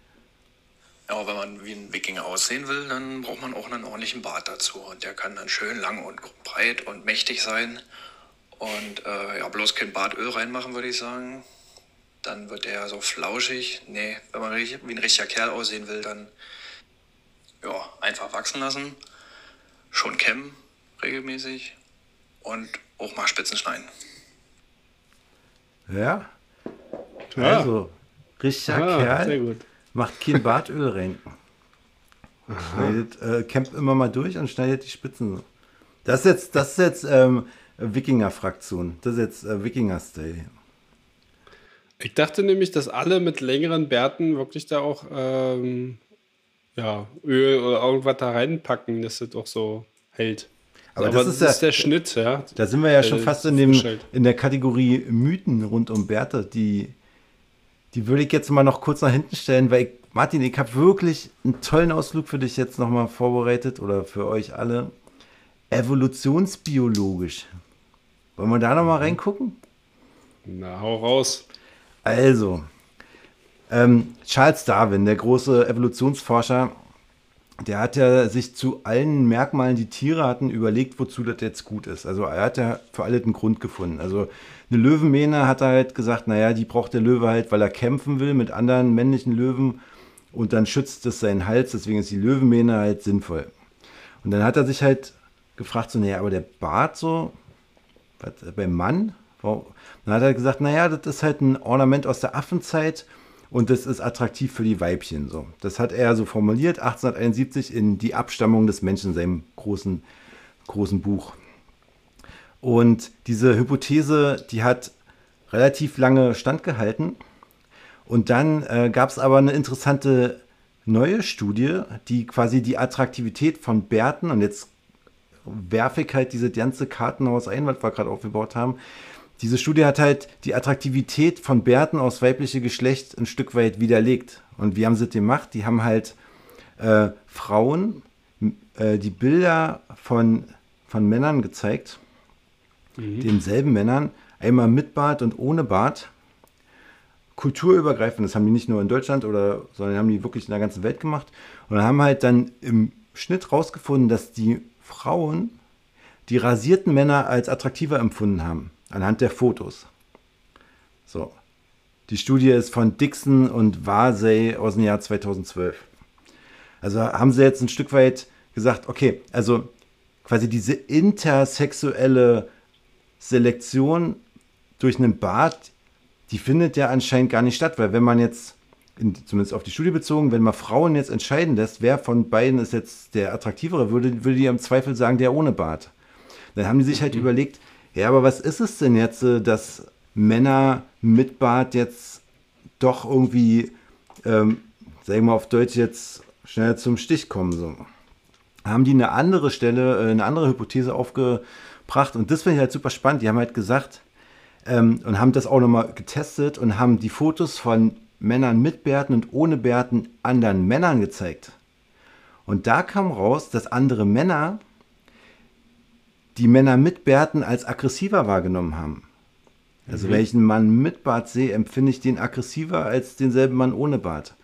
Ja, wenn man wie ein Wikinger aussehen will, dann braucht man auch einen ordentlichen Bart dazu. Und der kann dann schön lang und breit und mächtig sein. Und äh, ja, bloß kein Bartöl reinmachen, würde ich sagen. Dann wird der so flauschig. Nee, wenn man wie ein richtiger Kerl aussehen will, dann ja, einfach wachsen lassen. Schon kämmen regelmäßig. Und auch mal Spitzen schneiden. Ja. Ja. Also, richtiger Ah, sehr Kerl gut. macht kein Bartöl rein. Schneidet, äh, campt immer mal durch und schneidet die Spitzen. Das ist jetzt, das ist jetzt ähm, Wikinger-Fraktion. Das ist jetzt äh, Wikinger-Style. Ich dachte nämlich, dass alle mit längeren Bärten wirklich da auch ähm, ja, Öl oder irgendwas da reinpacken, dass das auch so hält. Aber das ist ja- der Schnitt, ja. Da sind wir ja schon Äh, fast in, dem, in der Kategorie Mythen rund um Bertha. Die, die würde ich jetzt mal noch kurz nach hinten stellen, weil ich, Martin, ich habe wirklich einen tollen Ausflug für dich jetzt nochmal vorbereitet oder für euch alle. Evolutionsbiologisch. Wollen wir da nochmal reingucken? Na, hau raus. Also, ähm, Charles Darwin, der große Evolutionsforscher, der hat ja sich zu allen Merkmalen, die Tiere hatten, überlegt, wozu das jetzt gut ist. Also er hat ja für alles einen Grund gefunden. Also eine Löwenmähne hat er halt gesagt, naja, die braucht der Löwe halt, weil er kämpfen will mit anderen männlichen Löwen und dann schützt es seinen Hals, deswegen ist die Löwenmähne halt sinnvoll. Und dann hat er sich halt gefragt, so, naja, aber der Bart so, was, beim Mann, warum? dann hat er gesagt, naja, das ist halt ein Ornament aus der Affenzeit und das ist attraktiv für die Weibchen. So. Das hat er so formuliert, 1871 in Die Abstammung des Menschen, seinem großen, großen Buch. Und diese Hypothese, die hat relativ lange standgehalten. Und dann äh, gab es aber eine interessante neue Studie, die quasi die Attraktivität von Bärten, und jetzt werfe ich halt diese ganze Kartenhaus ein, was wir gerade aufgebaut haben. Diese Studie hat halt die Attraktivität von Bärten aus weiblichem Geschlecht ein Stück weit widerlegt. Und wie haben sie das gemacht? Die haben halt äh, Frauen äh, die Bilder von, von Männern gezeigt, denselben Männern, einmal mit Bart und ohne Bart, kulturübergreifend. Das haben die nicht nur in Deutschland oder, sondern haben die wirklich in der ganzen Welt gemacht. Und haben halt dann im Schnitt rausgefunden, dass die Frauen die rasierten Männer als attraktiver empfunden haben, anhand der Fotos. So. Die Studie ist von Dixon und Varsay aus dem Jahr 2012. Also haben sie jetzt ein Stück weit gesagt, okay, also quasi diese intersexuelle Selektion durch einen Bart, die findet ja anscheinend gar nicht statt, weil wenn man jetzt, in, zumindest auf die Studie bezogen, wenn man Frauen jetzt entscheiden lässt, wer von beiden ist jetzt der attraktivere, würde, würde die im Zweifel sagen, der ohne Bart. Dann haben die sich halt mhm. überlegt, ja, aber was ist es denn jetzt, äh, dass Männer mit Bart jetzt doch irgendwie, ähm, sagen wir mal auf Deutsch jetzt schnell zum Stich kommen. So. Haben die eine andere Stelle, äh, eine andere Hypothese aufgebracht und das finde ich halt super spannend. Die haben halt gesagt ähm, und haben das auch nochmal getestet und haben die Fotos von Männern mit Bärten und ohne Bärten anderen Männern gezeigt. Und da kam raus, dass andere Männer die Männer mit Bärten als aggressiver wahrgenommen haben. Also mhm. welchen Mann mit Bart sehe, empfinde ich den aggressiver als denselben Mann ohne Bart.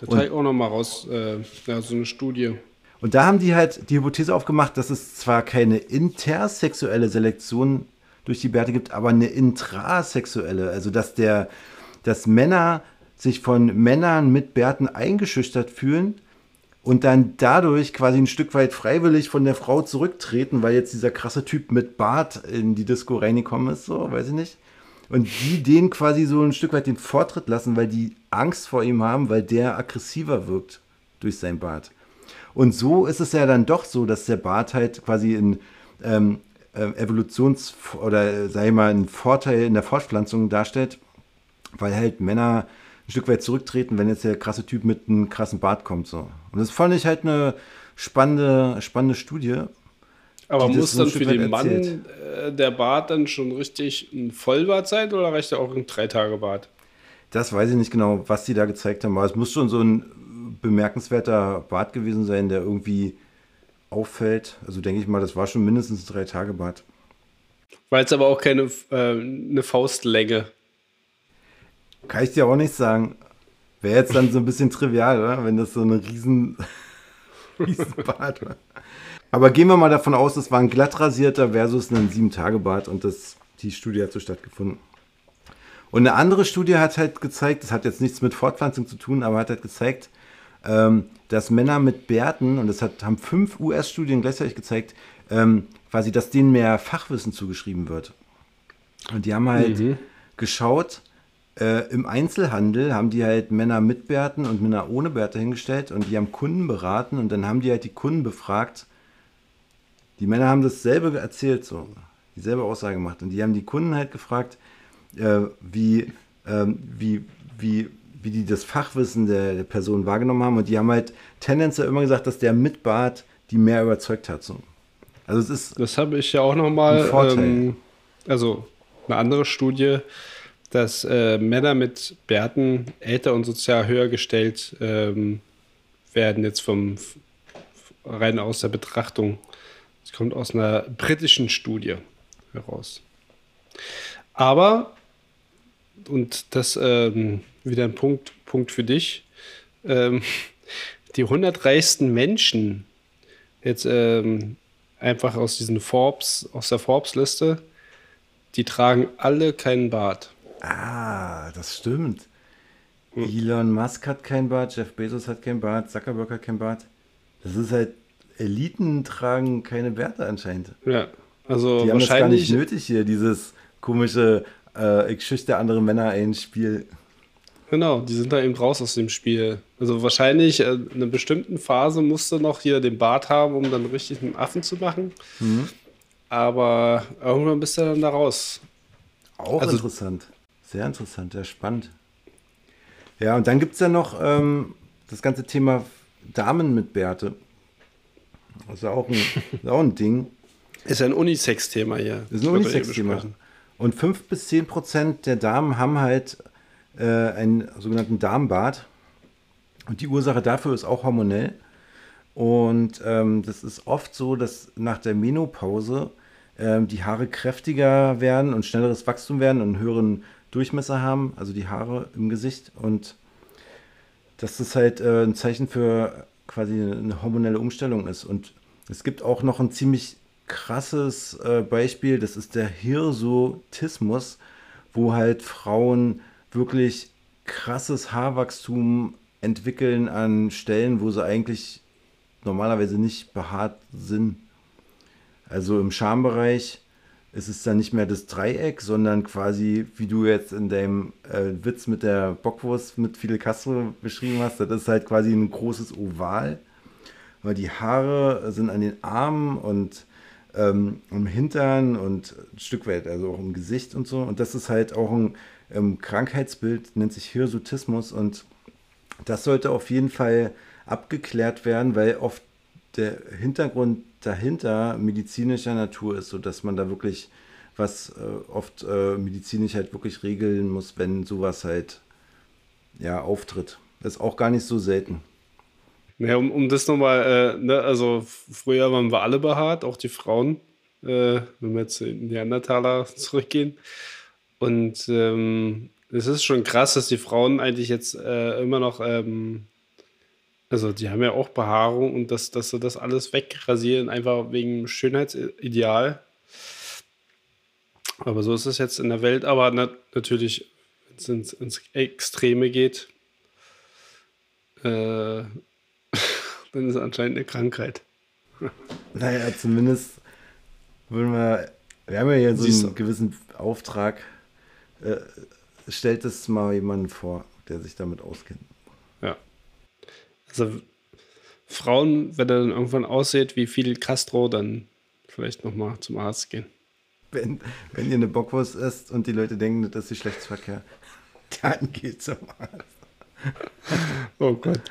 Da teile ich auch noch mal raus, äh, ja, so eine Studie. Und da haben die halt die Hypothese aufgemacht, dass es zwar keine intersexuelle Selektion durch die Bärte gibt, aber eine intrasexuelle. Also dass der, dass Männer sich von Männern mit Bärten eingeschüchtert fühlen und dann dadurch quasi ein Stück weit freiwillig von der Frau zurücktreten, weil jetzt dieser krasse Typ mit Bart in die Disco reingekommen ist, so, weiß ich nicht. Und die den quasi so ein Stück weit den Vortritt lassen, weil die Angst vor ihm haben, weil der aggressiver wirkt durch sein Bart. Und so ist es ja dann doch so, dass der Bart halt quasi in ähm, äh, Evolutions- oder sag ich mal, einen Vorteil in der Fortpflanzung darstellt, weil halt Männer ein Stück weit zurücktreten, wenn jetzt der krasse Typ mit einem krassen Bart kommt. So. Und das fand ich halt eine spannende, spannende Studie. Aber muss dann für den Mann äh, der Bart dann schon richtig ein Vollbart sein oder reicht ja auch ein Drei-Tage-Bart? Das weiß ich nicht genau, was die da gezeigt haben, aber es muss schon so ein bemerkenswerter Bart gewesen sein, der irgendwie auffällt. Also denke ich mal, das war schon mindestens ein Drei-Tage-Bart. War jetzt aber auch keine äh, eine Faustlänge. Kann ich dir auch nicht sagen. Wäre jetzt dann so ein bisschen trivial, oder? Wenn das so eine riesen, riesen Bart war. Aber gehen wir mal davon aus, das war ein glatt rasierter versus ein Sieben-Tage-Bart und das, die Studie hat so stattgefunden. Und eine andere Studie hat halt gezeigt, das hat jetzt nichts mit Fortpflanzung zu tun, aber hat halt gezeigt, ähm, dass Männer mit Bärten, und das hat, haben fünf US-Studien gleichzeitig gezeigt, ähm, quasi, dass denen mehr Fachwissen zugeschrieben wird. Und die haben halt mhm. geschaut, äh, im Einzelhandel haben die halt Männer mit Bärten und Männer ohne Bärte hingestellt und die haben Kunden beraten und dann haben die halt die Kunden befragt, die Männer haben dasselbe erzählt, so, dieselbe Aussage gemacht. Und die haben die Kunden halt gefragt, äh, wie, ähm, wie, wie, wie die das Fachwissen der, der, Person wahrgenommen haben. Und die haben halt tendenziell immer gesagt, dass der mit Bart die mehr überzeugt hat. So. Also es ist. Das habe ich ja auch nochmal. Ähm, also eine andere Studie, dass äh, Männer mit Bärten älter und sozial höher gestellt ähm, werden, jetzt vom rein aus der Betrachtung das kommt aus einer britischen Studie heraus. Aber, und das ähm, wieder ein Punkt, Punkt für dich, ähm, die 100 reichsten Menschen, jetzt ähm, einfach aus diesen Forbes, aus der Forbes-Liste, die tragen alle keinen Bart. Ah, das stimmt. Hm. Elon Musk hat keinen Bart, Jeff Bezos hat keinen Bart, Zuckerberg hat keinen Bart. Das ist halt Eliten tragen keine Werte anscheinend. Ja, also Die haben das gar nicht nötig hier, dieses komische äh, ich schüchter andere Männer ein Spiel. Genau, die sind da eben raus aus dem Spiel. Also wahrscheinlich äh, in einer bestimmten Phase musste noch hier den Bart haben, um dann richtig einen Affen zu machen. Mhm. Aber irgendwann bist du dann da raus. Auch also, interessant. Sehr interessant, sehr spannend. Ja, und dann gibt es ja noch ähm, das ganze Thema Damen mit Bärte. Das ist ja auch ein, auch ein Ding. Ist ein Unisex-Thema hier. Ist ein Unisex-Thema. Und 5 bis 10 Prozent der Damen haben halt äh, einen sogenannten Darmbart. Und die Ursache dafür ist auch hormonell. Und ähm, das ist oft so, dass nach der Menopause ähm, die Haare kräftiger werden und schnelleres Wachstum werden und einen höheren Durchmesser haben, also die Haare im Gesicht. Und das ist halt äh, ein Zeichen für quasi eine hormonelle Umstellung ist. Und es gibt auch noch ein ziemlich krasses äh, Beispiel, das ist der Hirsutismus, wo halt Frauen wirklich krasses Haarwachstum entwickeln an Stellen, wo sie eigentlich normalerweise nicht behaart sind. Also im Schambereich ist es dann nicht mehr das Dreieck, sondern quasi, wie du jetzt in deinem äh, Witz mit der Bockwurst mit Fidel Castro beschrieben hast, das ist halt quasi ein großes Oval. Weil die Haare sind an den Armen und ähm, im Hintern und ein Stück weit, also auch im Gesicht und so. Und das ist halt auch ein ähm, Krankheitsbild, nennt sich Hirsutismus. Und das sollte auf jeden Fall abgeklärt werden, weil oft der Hintergrund dahinter medizinischer Natur ist, sodass man da wirklich was äh, oft äh, medizinisch halt wirklich regeln muss, wenn sowas halt ja auftritt. Das ist auch gar nicht so selten. Ja, um, um das nochmal, äh, ne, also früher waren wir alle behaart, auch die Frauen, äh, wenn wir jetzt in Neandertaler zurückgehen. Und ähm, es ist schon krass, dass die Frauen eigentlich jetzt äh, immer noch, ähm, also die haben ja auch Behaarung und dass, dass sie das alles wegrasieren, einfach wegen Schönheitsideal. Aber so ist es jetzt in der Welt. Aber na, natürlich, wenn es ins, ins, Extreme geht, äh, dann ist es anscheinend eine Krankheit. Naja, zumindest würden wir, wir haben ja hier so einen gewissen Auftrag. Äh, stellt es mal jemanden vor, der sich damit auskennt. Also Frauen, wenn er dann irgendwann aussieht wie Fidel Castro, dann vielleicht nochmal zum Arzt gehen. Wenn, wenn ihr eine Bockwurst isst und die Leute denken, das ist Geschlechtsverkehr, dann geht zum Arzt. oh Gott.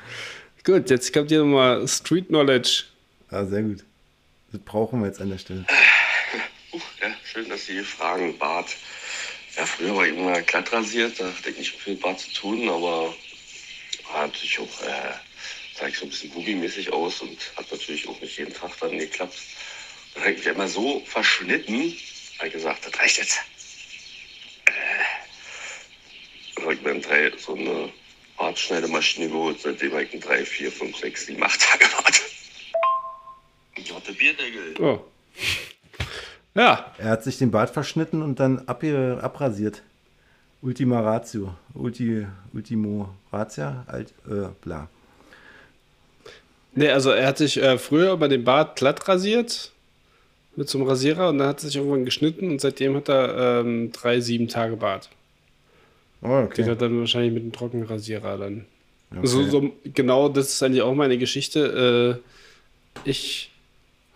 Gut, jetzt kommt hier nochmal Street Knowledge. Ah, sehr gut. Das brauchen wir jetzt an der Stelle. Uh, ja, schön, dass Sie fragen, Bart. Ja, früher war ich immer glatt rasiert, da hatte ich nicht viel Bart zu tun, aber war natürlich auch, äh, sah ich so ein bisschen boogie-mäßig aus und hat natürlich auch nicht jeden Tag dann geklappt. Dann habe ich mich immer so verschnitten, habe ich gesagt, das reicht jetzt. Äh, dann habe ich mir drei so eine Bartschneidemaschine geholt, seitdem habe ich 3, 4, 5, 6, 7, 8 Tage gewartet. Jotte Bierdeckel. Oh. Ja. Er hat sich den Bart verschnitten und dann ab, abrasiert. Ultima Ratio. Ulti, Ultimo Ratia, alt, äh, bla. Nee, also er hat sich äh, früher bei dem Bart glatt rasiert mit so einem Rasierer und dann hat er sich irgendwann geschnitten und seitdem hat er ähm, drei, sieben Tage Bart. Oh, okay. Den hat dann wahrscheinlich mit einem Trockenrasierer dann. Okay. So, so, genau, das ist eigentlich auch meine Geschichte. Äh, ich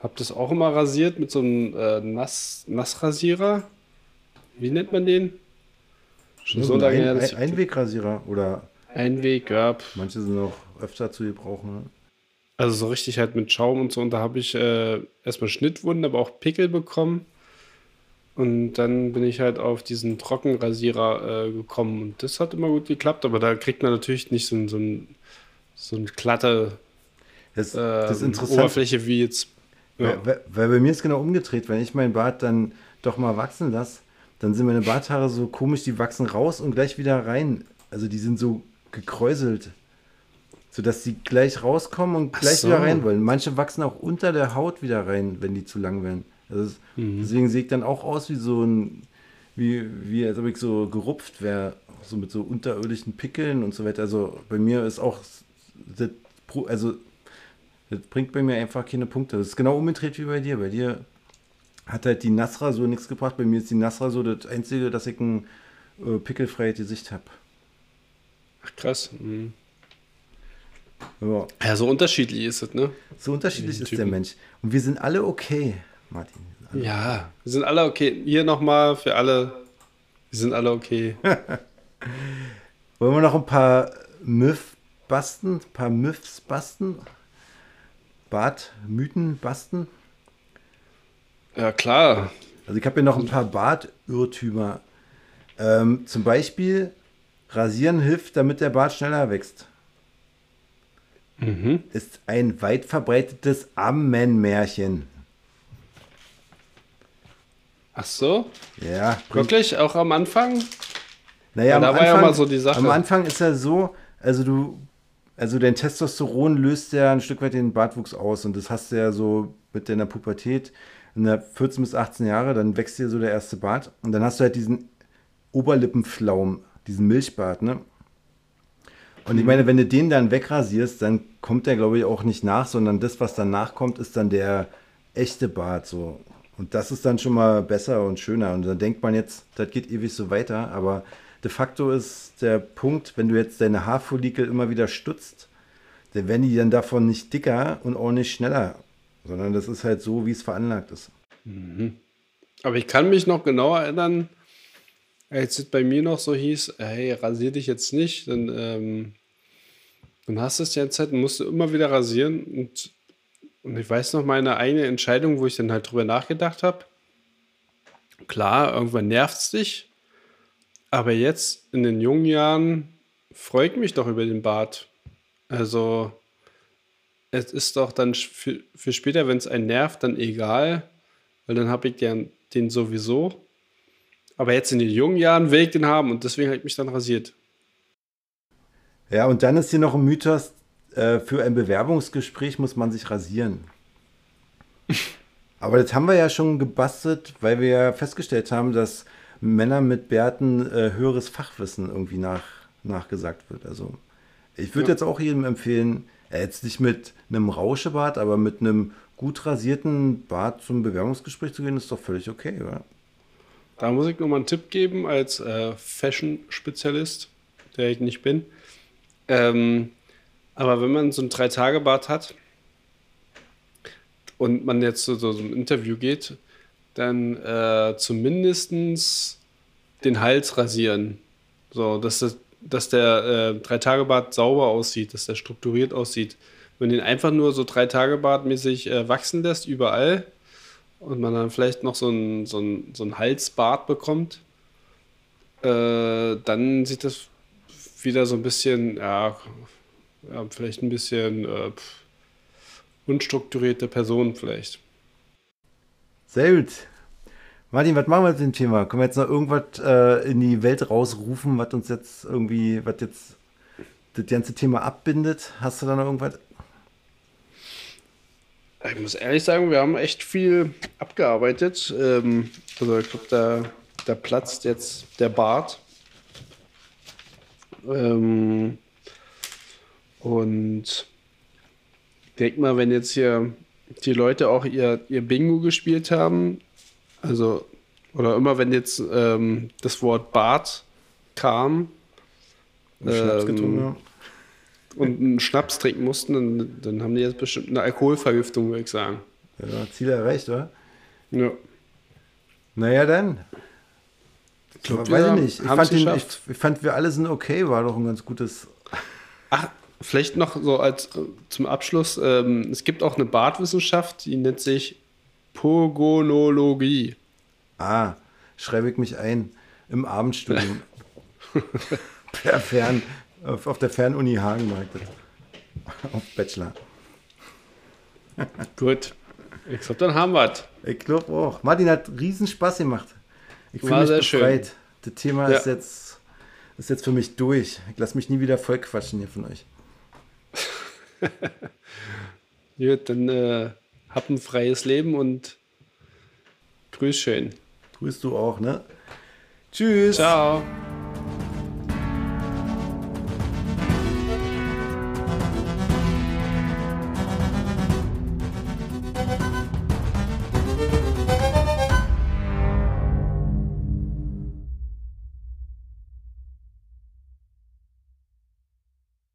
habe das auch immer rasiert mit so einem äh, Nass, Nassrasierer. Wie nennt man den? Schon so, lange her. Ein, Einwegrasierer oder? Einweg, ja. Manche sind auch öfter zu gebrauchen. Ne? Also so richtig halt mit Schaum und so. Und da habe ich äh, erstmal Schnittwunden, aber auch Pickel bekommen. Und dann bin ich halt auf diesen Trockenrasierer äh, gekommen. Und das hat immer gut geklappt, aber da kriegt man natürlich nicht so, ein, so, ein, so eine glatte das, das äh, Oberfläche wie jetzt. Ja. Weil, weil, bei mir ist genau umgedreht. Wenn ich meinen Bart dann doch mal wachsen lasse, dann sind meine Barthaare so komisch, die wachsen raus und gleich wieder rein. Also die sind so gekräuselt. Sodass sie gleich rauskommen und gleich so. wieder rein wollen. Manche wachsen auch unter der Haut wieder rein, wenn die zu lang werden. Also mhm. Deswegen sehe ich dann auch aus wie so ein, wie, wie als ob ich so gerupft wäre, so mit so unterirdischen Pickeln und so weiter. Also bei mir ist auch, das, also das bringt bei mir einfach keine Punkte. Das ist genau umgedreht wie bei dir. Bei dir hat halt die Nasra so nichts gebracht. Bei mir ist die Nasra so das Einzige, dass ich ein äh, pickelfreies Gesicht habe. Ach krass. Mhm. Ja. ja. so unterschiedlich ist es, ne? So unterschiedlich ist der Mensch. Und wir sind alle okay. Martin. Ja, wir sind alle okay. Hier nochmal für alle. Wir sind alle okay. Wollen wir noch ein paar Myth basten? Ein paar Myths basten? Bartmythen basten? Ja, klar. Also ich habe hier noch ein paar Bartirrtümer. Ähm, zum Beispiel, Rasieren hilft, damit der Bart schneller wächst. Mhm. Ist ein weit verbreitetes Ammenmärchen. Ach so? Ja. Wirklich? Auch am Anfang? Naja, am da Anfang, war ja mal so die Sache. Am Anfang ist ja so, also du, also dein Testosteron löst ja ein Stück weit den Bartwuchs aus und das hast du ja so mit deiner Pubertät in der 14 bis 18 Jahre, dann wächst dir so der erste Bart und dann hast du halt diesen Oberlippenflaum. diesen Milchbart, ne? Und ich meine, wenn du den dann wegrasierst, dann kommt der, glaube ich, auch nicht nach, sondern das, was danach kommt, ist dann der echte Bart so. Und das ist dann schon mal besser und schöner. Und dann denkt man jetzt, das geht ewig so weiter. Aber de facto ist der Punkt, wenn du jetzt deine Haarfollikel immer wieder stutzt, dann werden die dann davon nicht dicker und auch nicht schneller. Sondern das ist halt so, wie es veranlagt ist. Aber ich kann mich noch genau erinnern, als es bei mir noch so hieß, hey, rasier dich jetzt nicht, dann, ähm, dann hast du es die ganze Zeit und musst du immer wieder rasieren. Und, und ich weiß noch meine eigene Entscheidung, wo ich dann halt drüber nachgedacht habe. Klar, irgendwann nervt es dich, aber jetzt in den jungen Jahren freue ich mich doch über den Bart. Also, es ist doch dann für, für später, wenn es einen nervt, dann egal, weil dann habe ich gern den sowieso. Aber jetzt in den jungen Jahren will ich den haben und deswegen habe ich mich dann rasiert. Ja, und dann ist hier noch ein Mythos, äh, für ein Bewerbungsgespräch muss man sich rasieren. Aber das haben wir ja schon gebastelt, weil wir ja festgestellt haben, dass Männer mit Bärten äh, höheres Fachwissen irgendwie nach, nachgesagt wird. Also ich würde Ja. jetzt auch jedem empfehlen, äh, jetzt nicht mit einem Rauschebart, aber mit einem gut rasierten Bart zum Bewerbungsgespräch zu gehen, ist doch völlig okay, oder? Da muss ich nochmal einen Tipp geben als äh, Fashion-Spezialist, der ich nicht bin. Ähm, aber wenn man so ein Drei-Tage-Bart hat und man jetzt zu so, so einem Interview geht, dann äh, zumindest den Hals rasieren. So, dass, das, dass der äh, Drei-Tage-Bart sauber aussieht, dass der strukturiert aussieht. Wenn den einfach nur so Drei-Tage-Bart-mäßig äh, wachsen lässt, überall, und man dann vielleicht noch so ein, so ein, so ein Halsbart bekommt, äh, dann sieht das wieder so ein bisschen, ja, ja vielleicht ein bisschen äh, unstrukturierte Person vielleicht. Sehr gut. Martin, was machen wir mit dem Thema? Können wir jetzt noch irgendwas äh, in die Welt rausrufen, was uns jetzt irgendwie, was jetzt das ganze Thema abbindet? Hast du da noch irgendwas? Ich muss ehrlich sagen, wir haben echt viel abgearbeitet. Ähm, also ich glaube, da, da platzt jetzt der Bart. Ähm, und ich denke mal, wenn jetzt hier die Leute auch ihr, ihr Bingo gespielt haben, also, oder immer wenn jetzt ähm, das Wort Bart kam ähm, getrunken haben? Und einen Schnaps trinken mussten, dann, dann haben die jetzt bestimmt eine Alkoholvergiftung, würde ich sagen. Ja, Ziel erreicht, oder? Ja. Naja, dann. Ich glaub, weiß ich nicht. Ich fand, den, ich fand, wir alle sind okay, war doch ein ganz gutes. Ach, vielleicht noch so als äh, zum Abschluss. Ähm, es gibt auch eine Bartwissenschaft, die nennt sich Pogonologie. Ah, schreibe ich mich ein im Abendstudium. per Fern, auf, auf der Fernuni Hagen mache ich das. Auf Bachelor. Gut. Ich glaube, dann haben wir es. Ich glaube auch. Martin hat riesen Spaß gemacht. Ich fühle mich sehr schön. befreit. Das Thema Ja. ist, jetzt, ist jetzt für mich durch. Ich lasse mich nie wieder voll quatschen hier von euch. Gut, dann äh, hab ein freies Leben und grüß schön. Grüßt du auch, ne? Tschüss. Ciao.